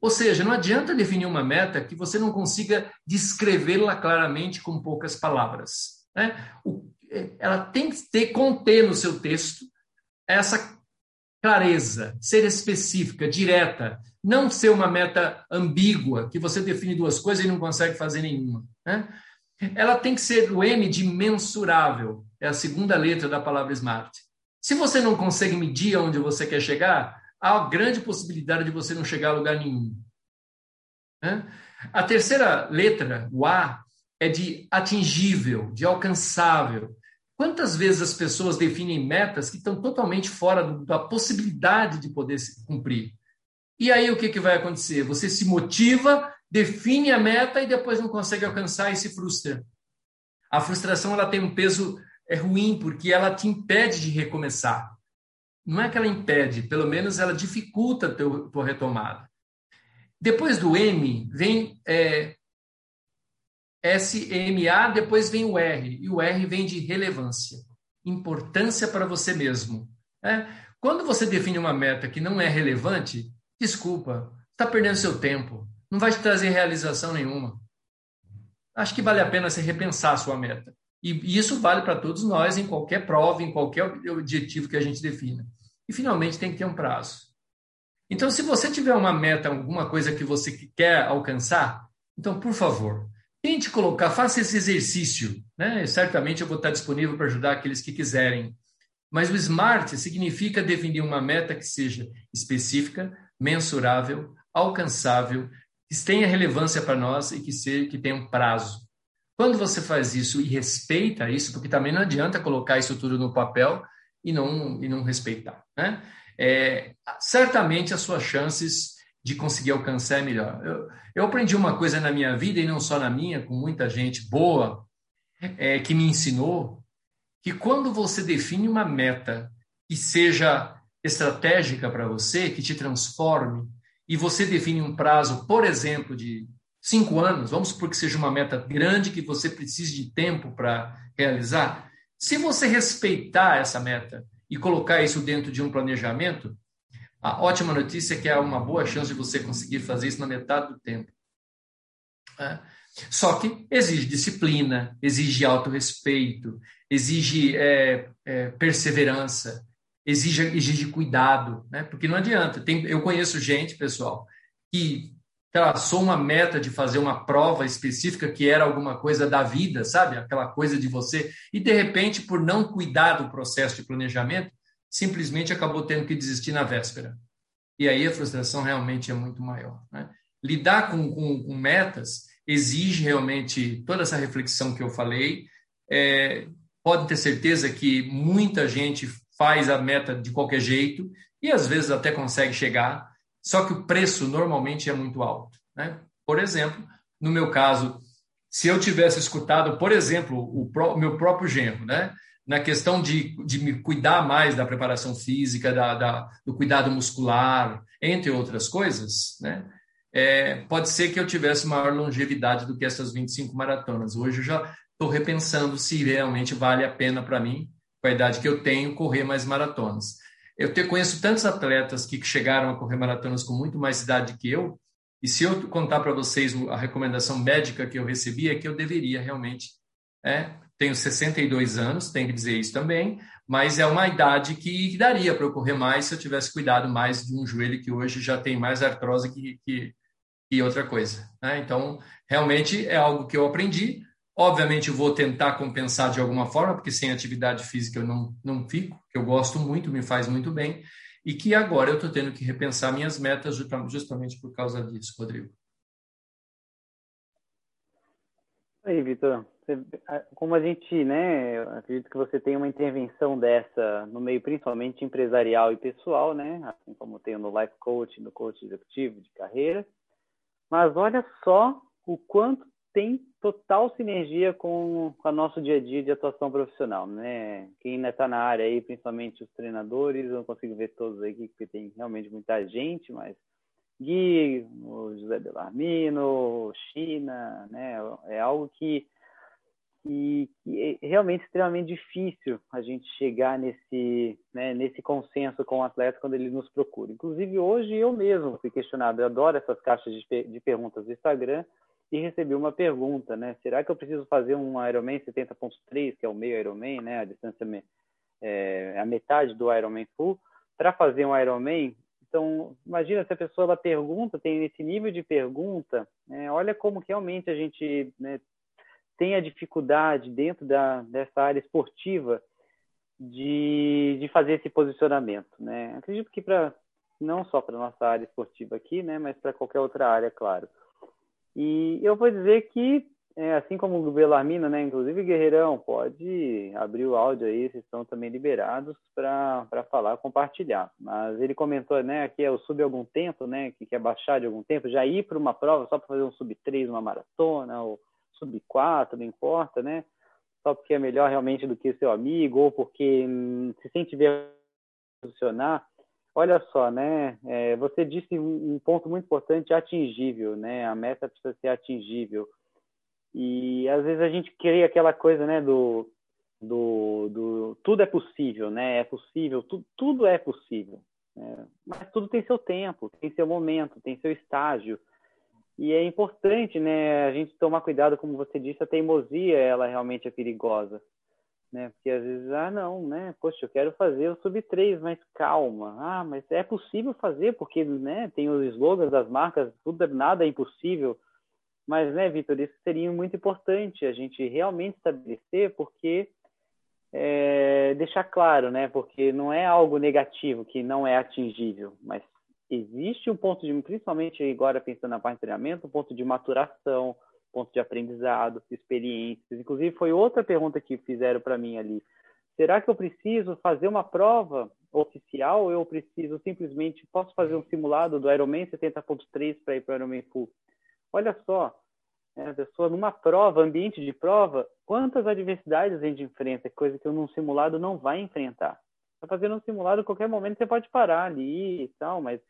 ou seja, não adianta definir uma meta que você não consiga descrevê-la claramente com poucas palavras. Né? O, é, ela tem que ter, conter no seu texto essa clareza, ser específica, direta, não ser uma meta ambígua, que você define duas coisas e não consegue fazer nenhuma. Né? Ela tem que ser o M de mensurável, é a segunda letra da palavra SMART. Se você não consegue medir aonde você quer chegar, há grande possibilidade de você não chegar a lugar nenhum. Né? A terceira letra, o A, é de atingível, de alcançável. Quantas vezes as pessoas definem metas que estão totalmente fora da possibilidade de poder cumprir? E aí o que, que vai acontecer? Você se motiva, define a meta e depois não consegue alcançar e se frustra. A frustração ela tem um peso é ruim porque ela te impede de recomeçar. Não é que ela impede, pelo menos ela dificulta a tua retomada. Depois do M vem é, SMA, depois vem o R, e o R vem de relevância, importância para você mesmo. É? Quando você define uma meta que não é relevante, desculpa, está perdendo seu tempo, não vai te trazer realização nenhuma. Acho que vale a pena você repensar a sua meta. E isso vale para todos nós, em qualquer prova, em qualquer objetivo que a gente defina. E, finalmente, tem que ter um prazo. Então, se você tiver uma meta, alguma coisa que você quer alcançar, então, por favor, tente colocar, faça esse exercício. Né? Certamente eu vou estar disponível para ajudar aqueles que quiserem. Mas o SMART significa definir uma meta que seja específica, mensurável, alcançável, que tenha relevância para nós e que, seja, que tenha um prazo. Quando você faz isso e respeita isso, porque também não adianta colocar isso tudo no papel e não, e não respeitar. Né? É, certamente as suas chances de conseguir alcançar é melhor. Eu, eu, aprendi uma coisa na minha vida, e não só na minha, com muita gente boa, é, que me ensinou que quando você define uma meta que seja estratégica para você, que te transforme, e você define um prazo, por exemplo, de cinco anos, vamos supor que seja uma meta grande que você precise de tempo para realizar. Se você respeitar essa meta e colocar isso dentro de um planejamento, a ótima notícia é que há uma boa chance de você conseguir fazer isso na metade do tempo. É. Só que exige disciplina, exige autorrespeito, exige é, é, perseverança, exige, exige cuidado, né? porque não adianta. Tem, eu conheço gente, pessoal, que traçou uma meta de fazer uma prova específica que era alguma coisa da vida, sabe? Aquela coisa de você. E, de repente, por não cuidar do processo de planejamento, simplesmente acabou tendo que desistir na véspera. E aí a frustração realmente é muito maior. Né? Lidar com, com, com, metas exige realmente toda essa reflexão que eu falei. É, pode ter certeza que muita gente faz a meta de qualquer jeito e às vezes até consegue chegar, só que o preço normalmente é muito alto. Né? Por exemplo, no meu caso, se eu tivesse escutado, por exemplo, o pró meu próprio genro, né? Na questão de, de me cuidar mais da preparação física, da, da do cuidado muscular, entre outras coisas, né? É, pode ser que eu tivesse maior longevidade do que essas 25 maratonas. Hoje eu já estou repensando se realmente vale a pena para mim, com a idade que eu tenho, correr mais maratonas. Eu te, conheço tantos atletas que chegaram a correr maratonas com muito mais idade que eu, e se eu contar para vocês a recomendação médica que eu recebi, é que eu deveria realmente. É, tenho 62 anos, tenho que dizer isso também, mas é uma idade que daria para eu correr mais se eu tivesse cuidado mais de um joelho que hoje já tem mais artrose que, que, que outra coisa. Né? Então, realmente é algo que eu aprendi. Obviamente, vou tentar compensar de alguma forma, porque sem atividade física eu não, não fico, que eu gosto muito, me faz muito bem, e que agora eu estou tendo que repensar minhas metas justamente por causa disso, Rodrigo. Aí, Vitor, como a gente, né, acredito que você tem uma intervenção dessa no meio principalmente empresarial e pessoal, né, assim como tem no life coach, no coach executivo de carreira, mas olha só o quanto tem total sinergia com, com o nosso dia a dia de atuação profissional, né? Quem ainda está na área aí, principalmente os treinadores, eu não consigo ver todos aqui, porque tem realmente muita gente, mas Gui, o José Belarmino, China, né? É algo que, que, que, é realmente extremamente difícil a gente chegar nesse, né, nesse consenso com o atleta quando ele nos procura. Inclusive, hoje eu mesmo fui questionado, eu adoro essas caixas de, de perguntas do Instagram, e recebi uma pergunta, né? Será que eu preciso fazer um Ironman 70.3, que é o meio Ironman, né? A distância é a metade do Ironman full, para fazer um Ironman? Então, imagina se a pessoa ela pergunta, tem esse nível de pergunta, né? olha como realmente a gente né, tem a dificuldade dentro da, dessa área esportiva de, de fazer esse posicionamento, né? Acredito que para não só para nossa área esportiva aqui, né, mas para qualquer outra área, claro. E eu vou dizer que, é, assim como o Belarmino, né, inclusive Guerreirão, pode abrir o áudio aí, vocês estão também liberados para falar, compartilhar. Mas ele comentou, né, que é o sub algum tempo, né, que quer baixar de algum tempo, já ir para uma prova só para fazer um sub 3, uma maratona, ou sub 4, não importa, né, só porque é melhor realmente do que seu amigo, ou porque hum, se sente posicionar. Olha só, né? É, você disse um ponto muito importante, atingível, né? A meta precisa ser atingível. E às vezes a gente cria aquela coisa, né? Do, do, do tudo é possível, né? É possível, tu, tudo é possível. Né? Mas tudo tem seu tempo, tem seu momento, tem seu estágio. E é importante, né? A gente tomar cuidado, como você disse, a teimosia, ela realmente é perigosa né? Porque às vezes, ah, não, né? Poxa, eu quero fazer o sub 3, mas calma. Ah, mas é possível fazer, porque, né, tem os slogans das marcas, tudo nada é impossível. Mas, né, Vitor, isso seria muito importante a gente realmente estabelecer, porque é, deixar claro, né? Porque não é algo negativo que não é atingível, mas existe um ponto de, principalmente agora pensando na parte de treinamento, um ponto de maturação, ponto de aprendizado, experiências. Inclusive, foi outra pergunta que fizeram para mim ali. Será que eu preciso fazer uma prova oficial ou eu preciso simplesmente, posso fazer um simulado do Ironman 70.3 para ir para o Ironman Full? Olha só, né, a pessoa numa prova, ambiente de prova, quantas adversidades a gente enfrenta, coisa que num simulado não vai enfrentar. Está fazendo um simulado, a qualquer momento você pode parar ali e tal, mas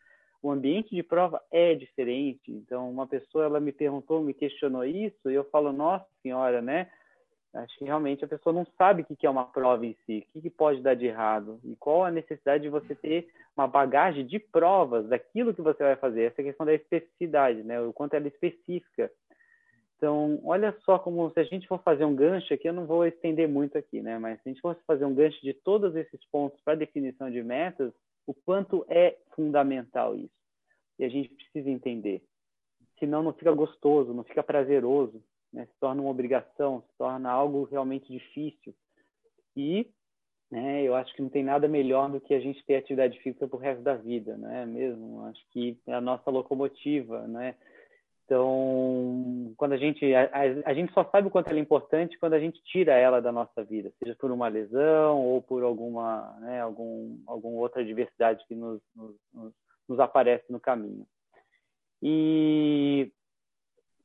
o ambiente de prova é diferente. Então, uma pessoa ela me perguntou, me questionou isso, e eu falo, nossa senhora, né? Acho que realmente a pessoa não sabe o que é uma prova em si, o que pode dar de errado e qual a necessidade de você ter uma bagagem de provas daquilo que você vai fazer. Essa questão da especificidade, né? O quanto ela é específica. Então, olha só como se a gente for fazer um gancho aqui, eu não vou estender muito aqui, né? Mas se a gente fosse fazer um gancho de todos esses pontos para definição de metas, o quanto é fundamental isso. E a gente precisa entender. Senão não fica gostoso, não fica prazeroso, né? se torna uma obrigação, se torna algo realmente difícil. E né, eu acho que não tem nada melhor do que a gente ter atividade física para o resto da vida, não é mesmo? Acho que é a nossa locomotiva, né? Então, quando a gente a, a, gente só sabe o quanto ela é importante quando a gente tira ela da nossa vida, seja por uma lesão ou por alguma, né, algum alguma outra adversidade que nos, nos, nos aparece no caminho. E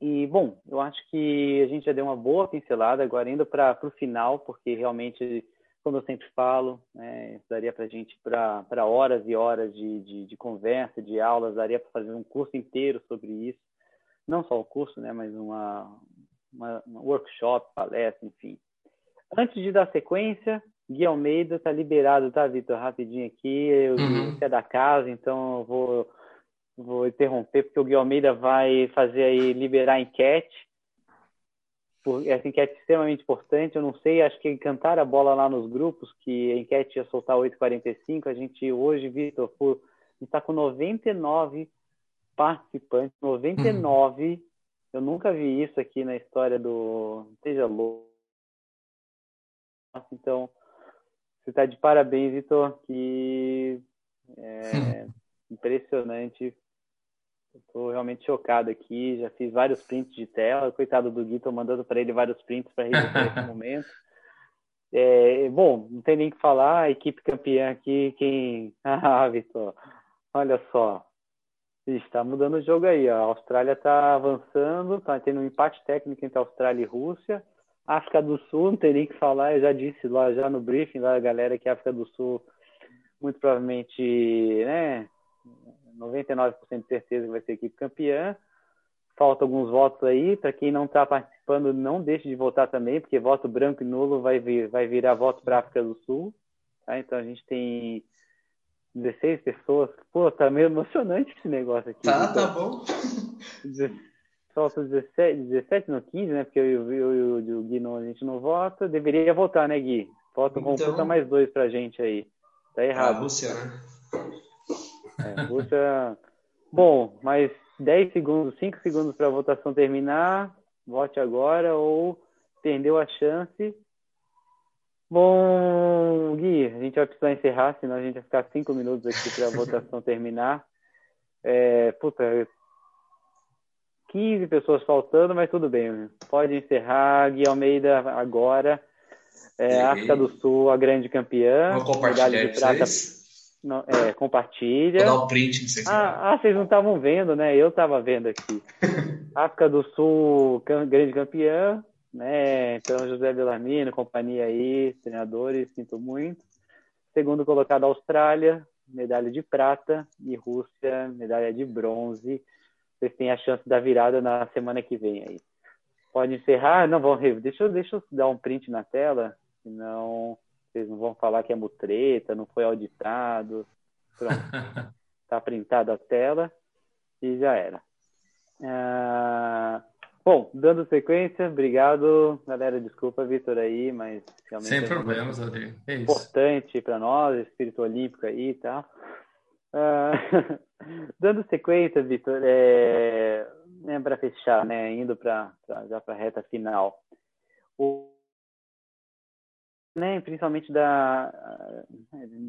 e bom, eu acho que a gente já deu uma boa pincelada agora indo para o final, porque realmente, como eu sempre falo, né, daria para a gente para horas e horas de, de, de conversa, de aulas, daria para fazer um curso inteiro sobre isso não só o curso, né, mas uma, uma, uma workshop, palestra, enfim. Antes de dar sequência, Gui Almeida está liberado, tá, Vitor? Rapidinho aqui, eu uhum. é da casa, então eu vou, vou interromper, porque o Gui Almeida vai fazer aí, liberar a enquete. Essa enquete é extremamente importante, eu não sei, acho que cantaram a bola lá nos grupos, que a enquete ia soltar 8h45, a gente hoje, Vitor, está com 99 participantes, 99. Hum. Eu nunca vi isso aqui na história do Seja Louco. Então, você está de parabéns, Vitor, que é impressionante. Estou realmente chocado aqui. Já fiz vários prints de tela. Coitado do Gui, estou mandando para ele vários prints para registrar esse [laughs] momento. É, bom, não tem nem o que falar. A equipe campeã aqui, quem. [laughs] Ah, Vitor, olha só. Está mudando o jogo aí. A Austrália está avançando, está tendo um empate técnico entre Austrália e Rússia. África do Sul, não tem nem que falar, eu já disse lá já no briefing da galera que a África do Sul, muito provavelmente, né, 99% de certeza que vai ser equipe campeã. Falta alguns votos aí, para quem não está participando, não deixe de votar também, porque voto branco e nulo vai, vir, vai virar voto para África do Sul. Tá? Então a gente tem 16 pessoas. Pô, tá meio emocionante esse negócio aqui. Tá, então, tá bom. Falta 17, 17 no 15, né? Porque eu, eu, eu, eu o Gui não, a gente não vota. Deveria votar, né, Gui? Falta então... mais dois pra gente aí. Tá errado. A Rússia, né? É, Rússia. Bom, mais 10 segundos, 5 segundos para a votação terminar. Vote agora ou perdeu a chance. Bom, Gui, a gente vai precisar encerrar, senão a gente vai ficar cinco minutos aqui para a [laughs] votação terminar. É, puta, 15 pessoas faltando, mas tudo bem. Pode encerrar. Gui Almeida agora. É, África do Sul, a grande campeã. Vou compartilhar medalha de prata. Não, é, compartilha. Vou dar um print aqui. Ah, ah vocês não estavam vendo, né? Eu estava vendo aqui. [laughs] África do Sul, grande campeã, né? Então, José Bellarmino, companhia aí, treinadores, sinto muito. Segundo colocado, Austrália, medalha de prata. E Rússia, medalha de bronze. Vocês têm a chance da virada na semana que vem aí. Pode encerrar? Não, vão deixa, eu, deixa eu dar um print na tela, senão vocês não vão falar que é mutreta, não foi auditado. Pronto. Está [laughs] printada a tela e já era. Ah, bom, dando sequência, obrigado, galera. Desculpa, Vitor, aí, mas realmente. Sem é problemas, Rodrigo. É importante para nós, espírito olímpico aí e tá? tal. Ah, [laughs] dando sequência, Vitor, é, né, para fechar, né, indo para já para a reta final. O, né, principalmente da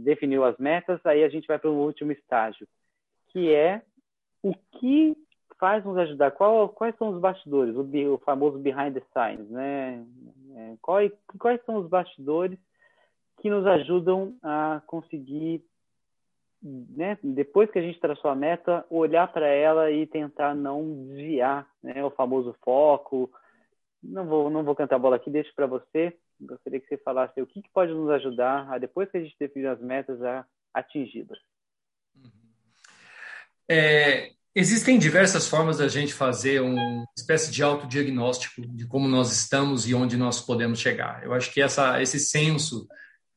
definiu as metas, aí a gente vai para o último estágio, que é o que faz nos ajudar, qual, quais são os bastidores, o, o famoso behind the scenes, né? É, quais, quais são os bastidores que nos ajudam a conseguir, né, depois que a gente traçou a meta, olhar para ela e tentar não desviar, né, o famoso foco. Não vou, não vou cantar a bola aqui, deixo para você gostaria que você falasse o que, que pode nos ajudar a, depois que a gente definir as metas, a atingi-las. É, existem diversas formas da gente fazer uma espécie de autodiagnóstico de como nós estamos e onde nós podemos chegar. Eu acho que essa, esse senso,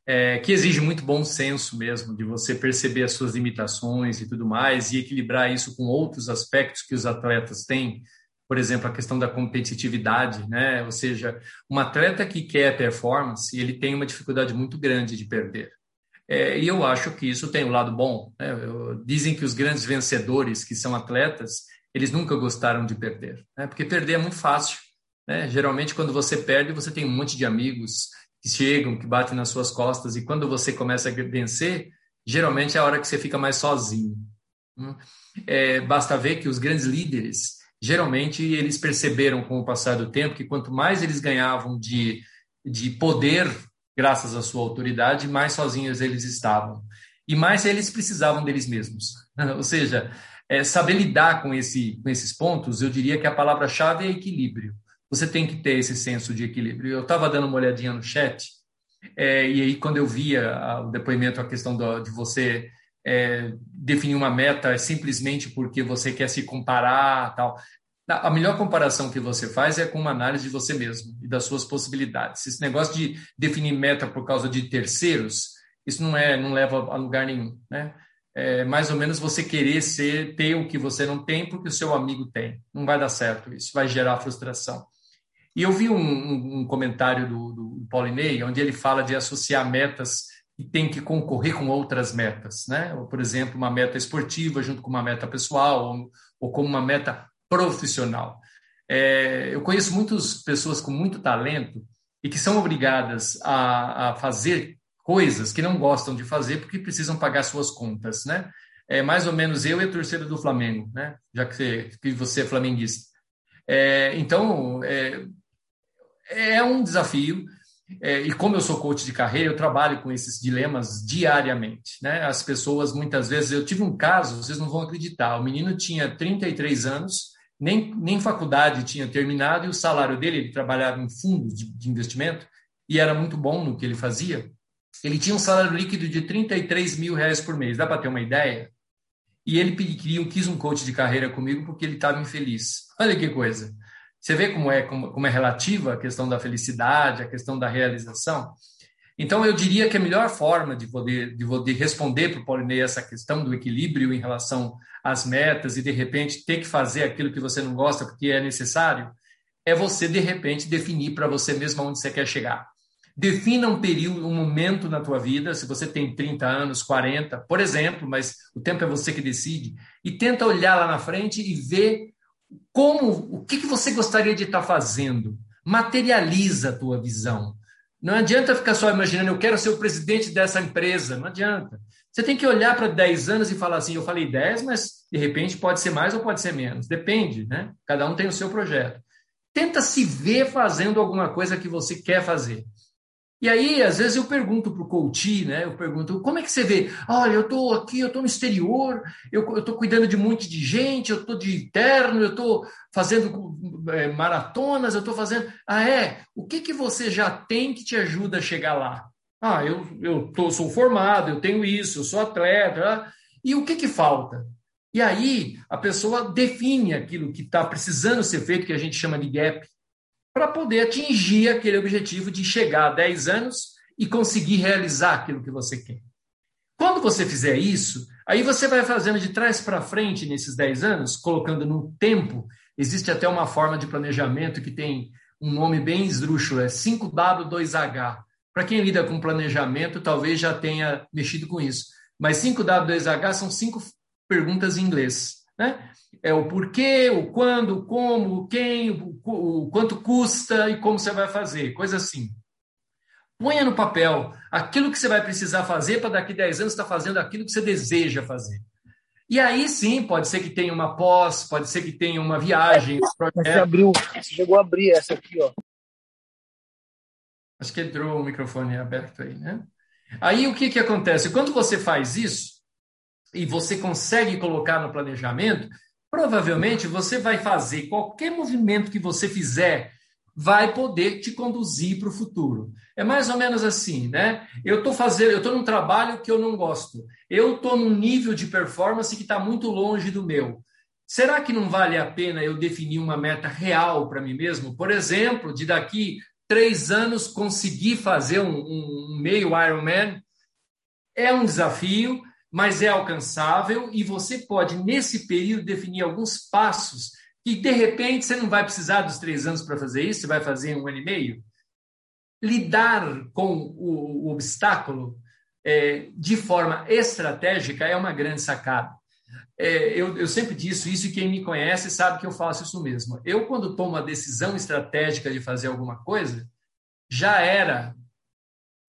é, que exige muito bom senso mesmo, de você perceber as suas limitações e tudo mais, e equilibrar isso com outros aspectos que os atletas têm, por exemplo, a questão da competitividade, né? Ou seja, um atleta que quer performance, ele tem uma dificuldade muito grande de perder. É, e eu acho que isso tem um lado bom. Né? Eu, dizem que os grandes vencedores, que são atletas, eles nunca gostaram de perder, né? porque perder é muito fácil. Né? Geralmente, quando você perde, você tem um monte de amigos que chegam, que batem nas suas costas, e quando você começa a vencer, geralmente é a hora que você fica mais sozinho. Né? É, basta ver que os grandes líderes, geralmente eles perceberam com o passar do tempo que quanto mais eles ganhavam de, de poder, graças à sua autoridade, mais sozinhos eles estavam. E mais eles precisavam deles mesmos. [laughs] Ou seja, é, saber lidar com, esse, com esses pontos, eu diria que a palavra-chave é equilíbrio. Você tem que ter esse senso de equilíbrio. Eu estava dando uma olhadinha no chat, é, e aí quando eu via o depoimento, a questão do, de você é, definir uma meta simplesmente porque você quer se comparar tal. A melhor comparação que você faz é com uma análise de você mesmo e das suas possibilidades. Esse negócio de definir meta por causa de terceiros, isso não é, não leva a lugar nenhum, né? É mais ou menos você querer ser ter o que você não tem porque o seu amigo tem. Não vai dar certo isso, vai gerar frustração. E eu vi um, um, um comentário do, do Paulinei, onde ele fala de associar metas e tem que concorrer com outras metas, né? Ou, por exemplo, uma meta esportiva junto com uma meta pessoal, ou, ou como uma meta profissional. É, eu conheço muitas pessoas com muito talento e que são obrigadas a, a, fazer coisas que não gostam de fazer porque precisam pagar suas contas, né? É mais ou menos eu e a torcida do Flamengo, né? Já que você, que você é flamenguista. É, então, é, é um desafio é, e como eu sou coach de carreira, eu trabalho com esses dilemas diariamente. Né? As pessoas, muitas vezes, eu tive um caso, vocês não vão acreditar, o menino tinha 33 anos, nem, nem faculdade tinha terminado, e o salário dele, ele trabalhava em fundos de, de investimento, e era muito bom no que ele fazia. Ele tinha um salário líquido de 33 mil reais por mês, dá para ter uma ideia? E ele queria, quis um coach de carreira comigo porque ele estava infeliz. Olha que coisa. Você vê como é, como, como é relativa a questão da felicidade, a questão da realização? Então, eu diria que a melhor forma de poder, de poder responder para o Paulinei essa questão do equilíbrio em relação às metas e, de repente, ter que fazer aquilo que você não gosta porque é necessário, é você, de repente, definir para você mesmo onde você quer chegar. Defina um período, um momento na tua vida, se você tem 30 anos, 40, por exemplo, mas o tempo é você que decide, e tenta olhar lá na frente e ver como, o que, que você gostaria de estar fazendo? Materializa a tua visão. Não adianta ficar só imaginando, eu quero ser o presidente dessa empresa. Não adianta. Você tem que olhar para 10 anos e falar assim: eu falei 10, mas de repente pode ser mais ou pode ser menos. Depende, né? Cada um tem o seu projeto. Tenta se ver fazendo alguma coisa que você quer fazer. E aí, às vezes, eu pergunto para o coach, né? Eu pergunto, como é que você vê? Olha, eu estou aqui, eu estou no exterior, eu estou cuidando de um monte de gente, eu estou de terno, eu estou fazendo é, maratonas, eu estou fazendo. Ah, é? O que, que você já tem que te ajuda a chegar lá? Ah, eu, eu tô, sou formado, eu tenho isso, eu sou atleta. E o que, que falta? E aí, a pessoa define aquilo que está precisando ser feito, que a gente chama de gap para poder atingir aquele objetivo de chegar a 10 anos e conseguir realizar aquilo que você quer. Quando você fizer isso, aí você vai fazendo de trás para frente nesses 10 anos, colocando no tempo. Existe até uma forma de planejamento que tem um nome bem esdrúxulo, é 5W2H. Para quem lida com planejamento, talvez já tenha mexido com isso. Mas 5W2H são cinco perguntas em inglês. Né? é o porquê, o quando, o como, o quem, o, o quanto custa e como você vai fazer, coisa assim. Ponha no papel aquilo que você vai precisar fazer para daqui a 10 anos estar tá fazendo aquilo que você deseja fazer. E aí sim, pode ser que tenha uma pós, pode ser que tenha uma viagem. Você abriu, você chegou a abrir essa aqui, ó. Acho que entrou o microfone aberto aí, né? Aí o que, que acontece? Quando você faz isso, e você consegue colocar no planejamento, provavelmente você vai fazer qualquer movimento que você fizer vai poder te conduzir para o futuro. É mais ou menos assim, né? Eu estou fazendo, eu estou num trabalho que eu não gosto. Eu estou num nível de performance que está muito longe do meu. Será que não vale a pena eu definir uma meta real para mim mesmo? Por exemplo, de daqui três anos conseguir fazer um, um meio Ironman? É um desafio, mas é alcançável e você pode, nesse período, definir alguns passos que, de repente, você não vai precisar dos três anos para fazer isso, você vai fazer em um ano e meio. Lidar com o, o obstáculo é, de forma estratégica é uma grande sacada. É, eu, eu, sempre disse isso e quem me conhece sabe que eu faço isso mesmo. Eu, quando tomo a decisão estratégica de fazer alguma coisa, já era,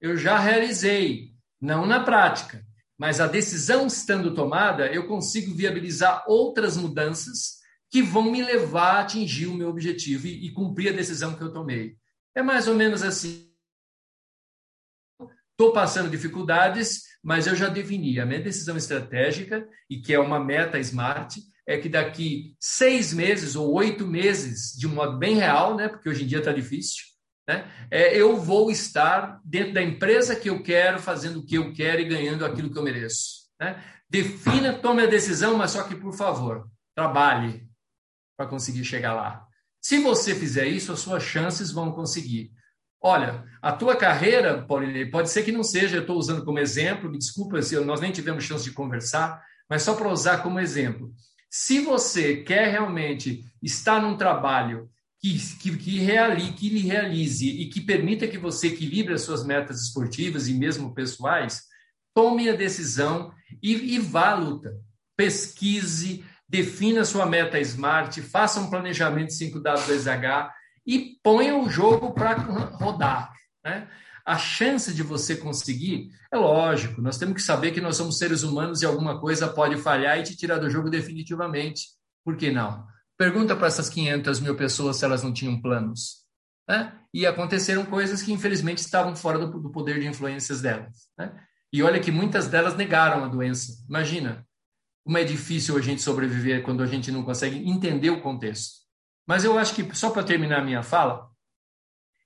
eu já realizei, não na prática, mas a decisão estando tomada, eu consigo viabilizar outras mudanças que vão me levar a atingir o meu objetivo e, e cumprir a decisão que eu tomei. É mais ou menos assim. Estou passando dificuldades, mas eu já defini a minha decisão estratégica, e que é uma meta smart, é que daqui seis meses ou oito meses, de um modo bem real, né, porque hoje em dia está difícil, né? É, eu vou estar dentro da empresa que eu quero, fazendo o que eu quero e ganhando aquilo que eu mereço. Né? Defina, tome a decisão, mas só que, por favor, trabalhe para conseguir chegar lá. Se você fizer isso, as suas chances vão conseguir. Olha, a tua carreira, Pauline, pode ser que não seja, eu estou usando como exemplo, me desculpa se nós nem tivemos chance de conversar, mas só para usar como exemplo. Se você quer realmente estar num trabalho que, que, que, reali, que lhe realize e que permita que você equilibre as suas metas esportivas e mesmo pessoais, tome a decisão e, e vá à luta. Pesquise, defina sua meta SMART, faça um planejamento 5W2H e ponha o jogo para rodar. Né? A chance de você conseguir é lógico, nós temos que saber que nós somos seres humanos e alguma coisa pode falhar e te tirar do jogo definitivamente. Por que não? Pergunta para essas 500 mil pessoas se elas não tinham planos. Né? E aconteceram coisas que, infelizmente, estavam fora do, do poder de influências delas. Né? E olha que muitas delas negaram a doença. Imagina como é difícil a gente sobreviver quando a gente não consegue entender o contexto. Mas eu acho que, só para terminar a minha fala,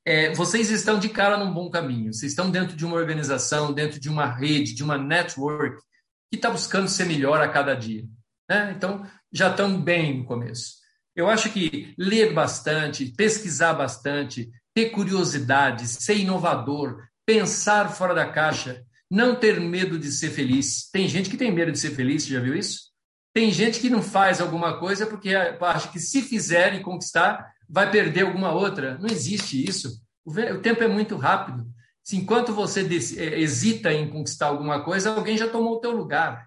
é, vocês estão de cara num bom caminho. Vocês estão dentro de uma organização, dentro de uma rede, de uma network que está buscando ser melhor a cada dia. Né? Então, já estão bem no começo. Eu acho que ler bastante, pesquisar bastante, ter curiosidade, ser inovador, pensar fora da caixa, não ter medo de ser feliz. Tem gente que tem medo de ser feliz, já viu isso? Tem gente que não faz alguma coisa porque acha que se fizer e conquistar, vai perder alguma outra. Não existe isso. O tempo é muito rápido. Se enquanto você é, hesita em conquistar alguma coisa, alguém já tomou o teu lugar.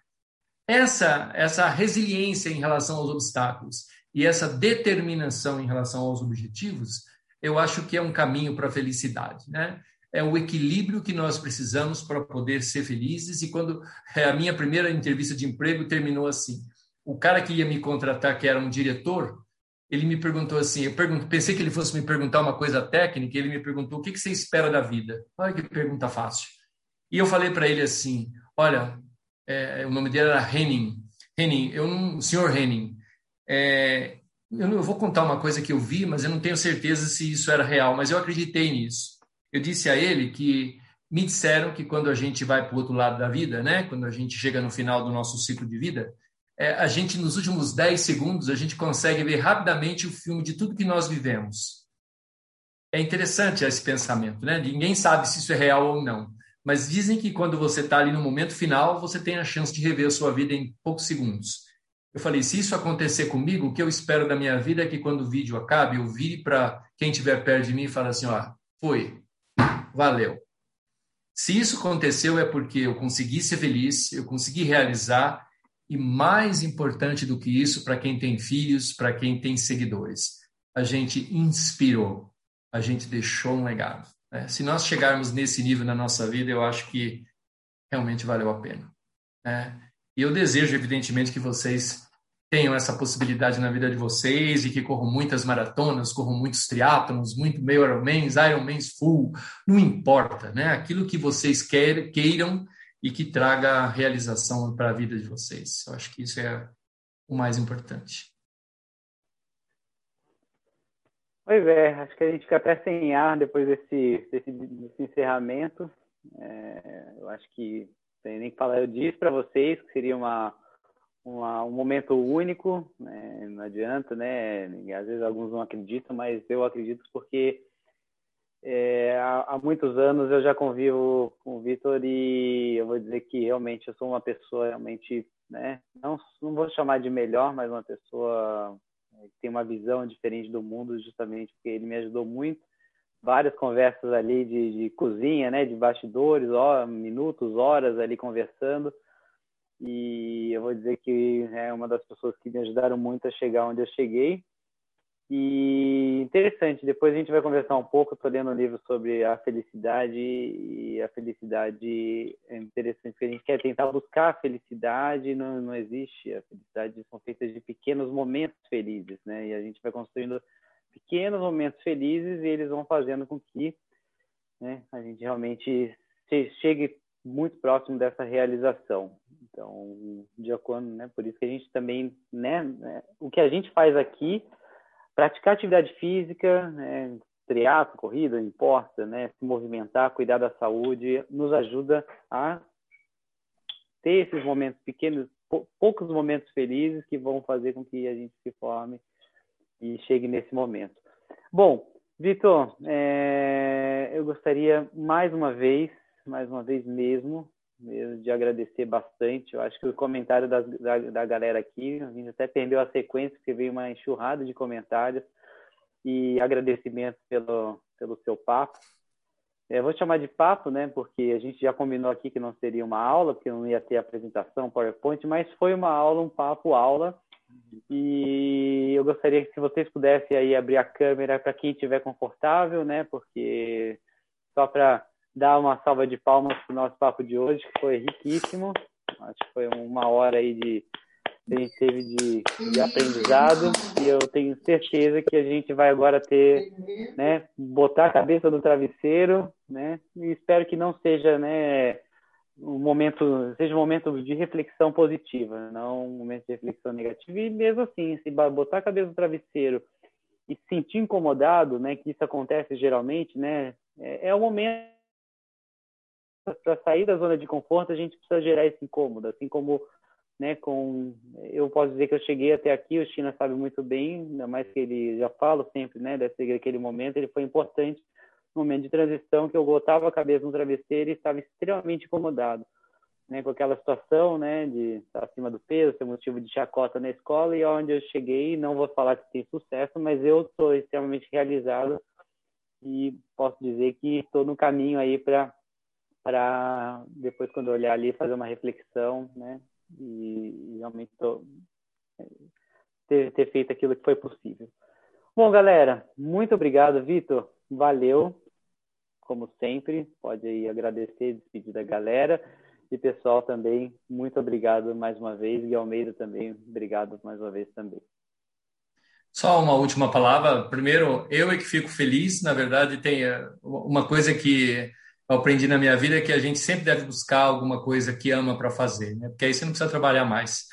Essa, essa resiliência em relação aos obstáculos e essa determinação em relação aos objetivos, eu acho que é um caminho para a felicidade. Né? é o equilíbrio que nós precisamos para poder ser felizes. E quando é, a minha primeira entrevista de emprego terminou assim, o cara que ia me contratar, que era um diretor, ele me perguntou assim, eu pergunto, pensei que ele fosse me perguntar uma coisa técnica, ele me perguntou o que, que você espera da vida. Olha que pergunta fácil. E eu falei para ele assim, olha, é, o nome dele era Henning. Henning, eu não, senhor Henning, é, eu, não, eu vou contar uma coisa que eu vi, mas eu não tenho certeza se isso era real, mas eu acreditei nisso. Eu disse a ele que me disseram que quando a gente vai para o outro lado da vida, né, quando a gente chega no final do nosso ciclo de vida, é, a gente, nos últimos 10 segundos, a gente consegue ver rapidamente o filme de tudo que nós vivemos. É interessante esse pensamento, né? Ninguém sabe se isso é real ou não. Mas dizem que quando você está ali no momento final, você tem a chance de rever a sua vida em poucos segundos. Eu falei, se isso acontecer comigo, o que eu espero da minha vida é que quando o vídeo acabe, eu vire para quem estiver perto de mim e fale assim, ó, foi, valeu. Se isso aconteceu é porque eu consegui ser feliz, eu consegui realizar e mais importante do que isso para quem tem filhos, para quem tem seguidores, a gente inspirou, a gente deixou um legado. Né? Se nós chegarmos nesse nível na nossa vida, eu acho que realmente valeu a pena. Né? E eu desejo, evidentemente, que vocês tenham essa possibilidade na vida de vocês e que corram muitas maratonas, corram muitos triatlons, muito meio Ironmans, Ironmans full, não importa, né? Aquilo que vocês queiram e que traga realização para a vida de vocês. Eu acho que isso é o mais importante. Pois é, acho que a gente fica até sem ar depois desse, desse, desse encerramento. É, eu acho que tem nem que falar, eu disse para vocês que seria uma, uma, um momento único, né? não adianta, né? Às vezes alguns não acreditam, mas eu acredito porque é, há, há, muitos anos eu já convivo com o Vitor e eu vou dizer que realmente eu sou uma pessoa realmente, né? Não, não vou chamar de melhor, mas uma pessoa que tem uma visão diferente do mundo, justamente porque ele me ajudou muito várias conversas ali de, de cozinha, né, de bastidores, ó, minutos, horas ali conversando. E eu vou dizer que é uma das pessoas que me ajudaram muito a chegar onde eu cheguei. E interessante, depois a gente vai conversar um pouco. Estou lendo um livro sobre a felicidade e a felicidade é interessante porque a gente quer tentar buscar a felicidade, não, não existe. A felicidade são feitas de pequenos momentos felizes, né? E a gente vai construindo pequenos momentos felizes e eles vão fazendo com que né, a gente realmente chegue muito próximo dessa realização. Então, de acordo, né, por isso que a gente também, né, né o que a gente faz aqui, praticar atividade física, né, triatlo, corrida, não importa, né, se movimentar, cuidar da saúde, nos ajuda a ter esses momentos pequenos, poucos momentos felizes que vão fazer com que a gente se forme e chegue nesse momento. Bom, Vitor, é, eu gostaria mais uma vez, mais uma vez mesmo, mesmo, de agradecer bastante. Eu acho que o comentário da, da, da galera aqui, a gente até perdeu a sequência, porque veio uma enxurrada de comentários e agradecimento pelo, pelo seu papo. É, eu vou chamar de papo, né? Porque a gente já combinou aqui que não seria uma aula, porque não ia ter apresentação, PowerPoint, mas foi uma aula, um papo aula e eu gostaria que se vocês pudessem aí abrir a câmera para quem estiver confortável, né? Porque só para dar uma salva de palmas para o nosso papo de hoje, que foi riquíssimo. Acho que foi uma hora aí de a gente teve de, de, aprendizado e eu tenho certeza que a gente vai agora ter, né, botar a cabeça no travesseiro, né, e espero que não seja, né, um momento seja um momento de reflexão positiva, não um momento de reflexão negativa. E mesmo assim, se botar a cabeça no travesseiro e se sentir incomodado, né, que isso acontece geralmente, né, é, é o momento para sair da zona de conforto, a gente precisa gerar esse incômodo, assim como né, com eu posso dizer que eu cheguei até aqui, o China sabe muito bem, ainda mais que ele já fala sempre, né, desse aquele momento, ele foi importante momento de transição que eu botava a cabeça no travesseiro e estava extremamente incomodado, né, com aquela situação, né, de estar acima do peso, ser motivo de chacota na escola e onde eu cheguei, não vou falar que tem sucesso, mas eu estou extremamente realizado e posso dizer que estou no caminho aí para para depois quando olhar ali fazer uma reflexão, né, e, e realmente tô, ter, ter feito aquilo que foi possível. Bom, galera, muito obrigado, Vitor. Valeu. Como sempre, pode aí agradecer, despedir da galera. E pessoal também, muito obrigado mais uma vez. E Almeida também, obrigado mais uma vez também. Só uma última palavra. Primeiro, eu é que fico feliz. Na verdade, tem eh, uma coisa que eu aprendi na minha vida é que a gente sempre deve buscar alguma coisa que ama para fazer, né? porque aí você não precisa trabalhar mais.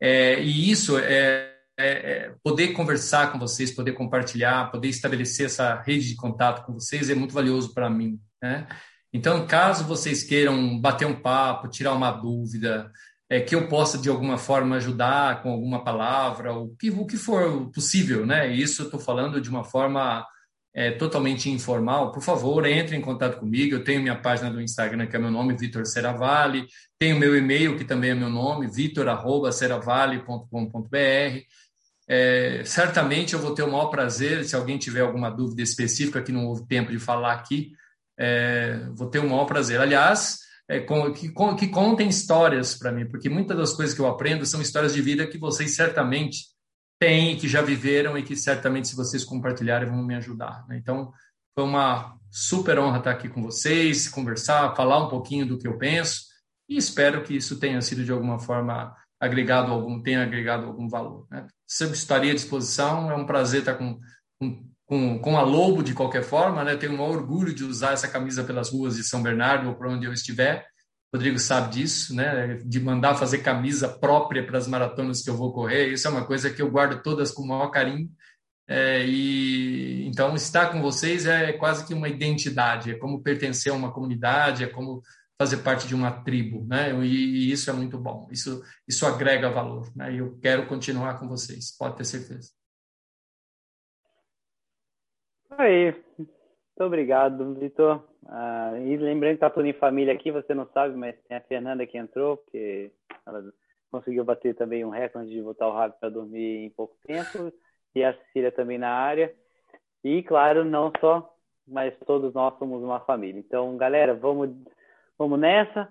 É, e isso é, é, é, poder conversar com vocês, poder compartilhar, poder estabelecer essa rede de contato com vocês é muito valioso para mim. Né? Então, caso vocês queiram bater um papo, tirar uma dúvida, é, que eu possa de alguma forma ajudar com alguma palavra, o que, o que for possível, né? Isso eu estou falando de uma forma é, totalmente informal, por favor, entre em contato comigo. Eu tenho minha página do Instagram, que é meu nome, Vitor Seravalli. Tenho meu e-mail, que também é meu nome, vitor.seravalli.com.br. É, certamente eu vou ter o maior prazer, se alguém tiver alguma dúvida específica que não houve tempo de falar aqui, é, vou ter o maior prazer. Aliás, é, com, que, com, que contem histórias para mim, porque muitas das coisas que eu aprendo são histórias de vida que vocês certamente têm, que já viveram e que certamente, se vocês compartilharem, vão me ajudar. Né? Então, foi uma super honra estar aqui com vocês, conversar, falar um pouquinho do que eu penso e espero que isso tenha sido de alguma forma agregado algum, tenha agregado algum valor. Né? Sempre estaria à disposição, é um prazer estar com, com com, a Lobo de qualquer forma, né? Tenho um orgulho de usar essa camisa pelas ruas de São Bernardo ou por onde eu estiver. O Rodrigo sabe disso, né? De mandar fazer camisa própria para as maratonas que eu vou correr. Isso é uma coisa que eu guardo todas com o maior carinho. É, e então estar com vocês é quase que uma identidade, é como pertencer a uma comunidade, é como fazer parte de uma tribo, né? E, e isso é muito bom. Isso isso agrega valor, né? E eu quero continuar com vocês, pode ter certeza. Aí, muito obrigado, Vitor. Ah, e lembrando que tá tudo em família aqui, você não sabe, mas tem a Fernanda que entrou, porque ela conseguiu bater também um recorde de voltar o rápido para dormir em pouco tempo, e a Cecília também na área. E, claro, não só, mas todos nós somos uma família. Então, galera, vamos, vamos nessa.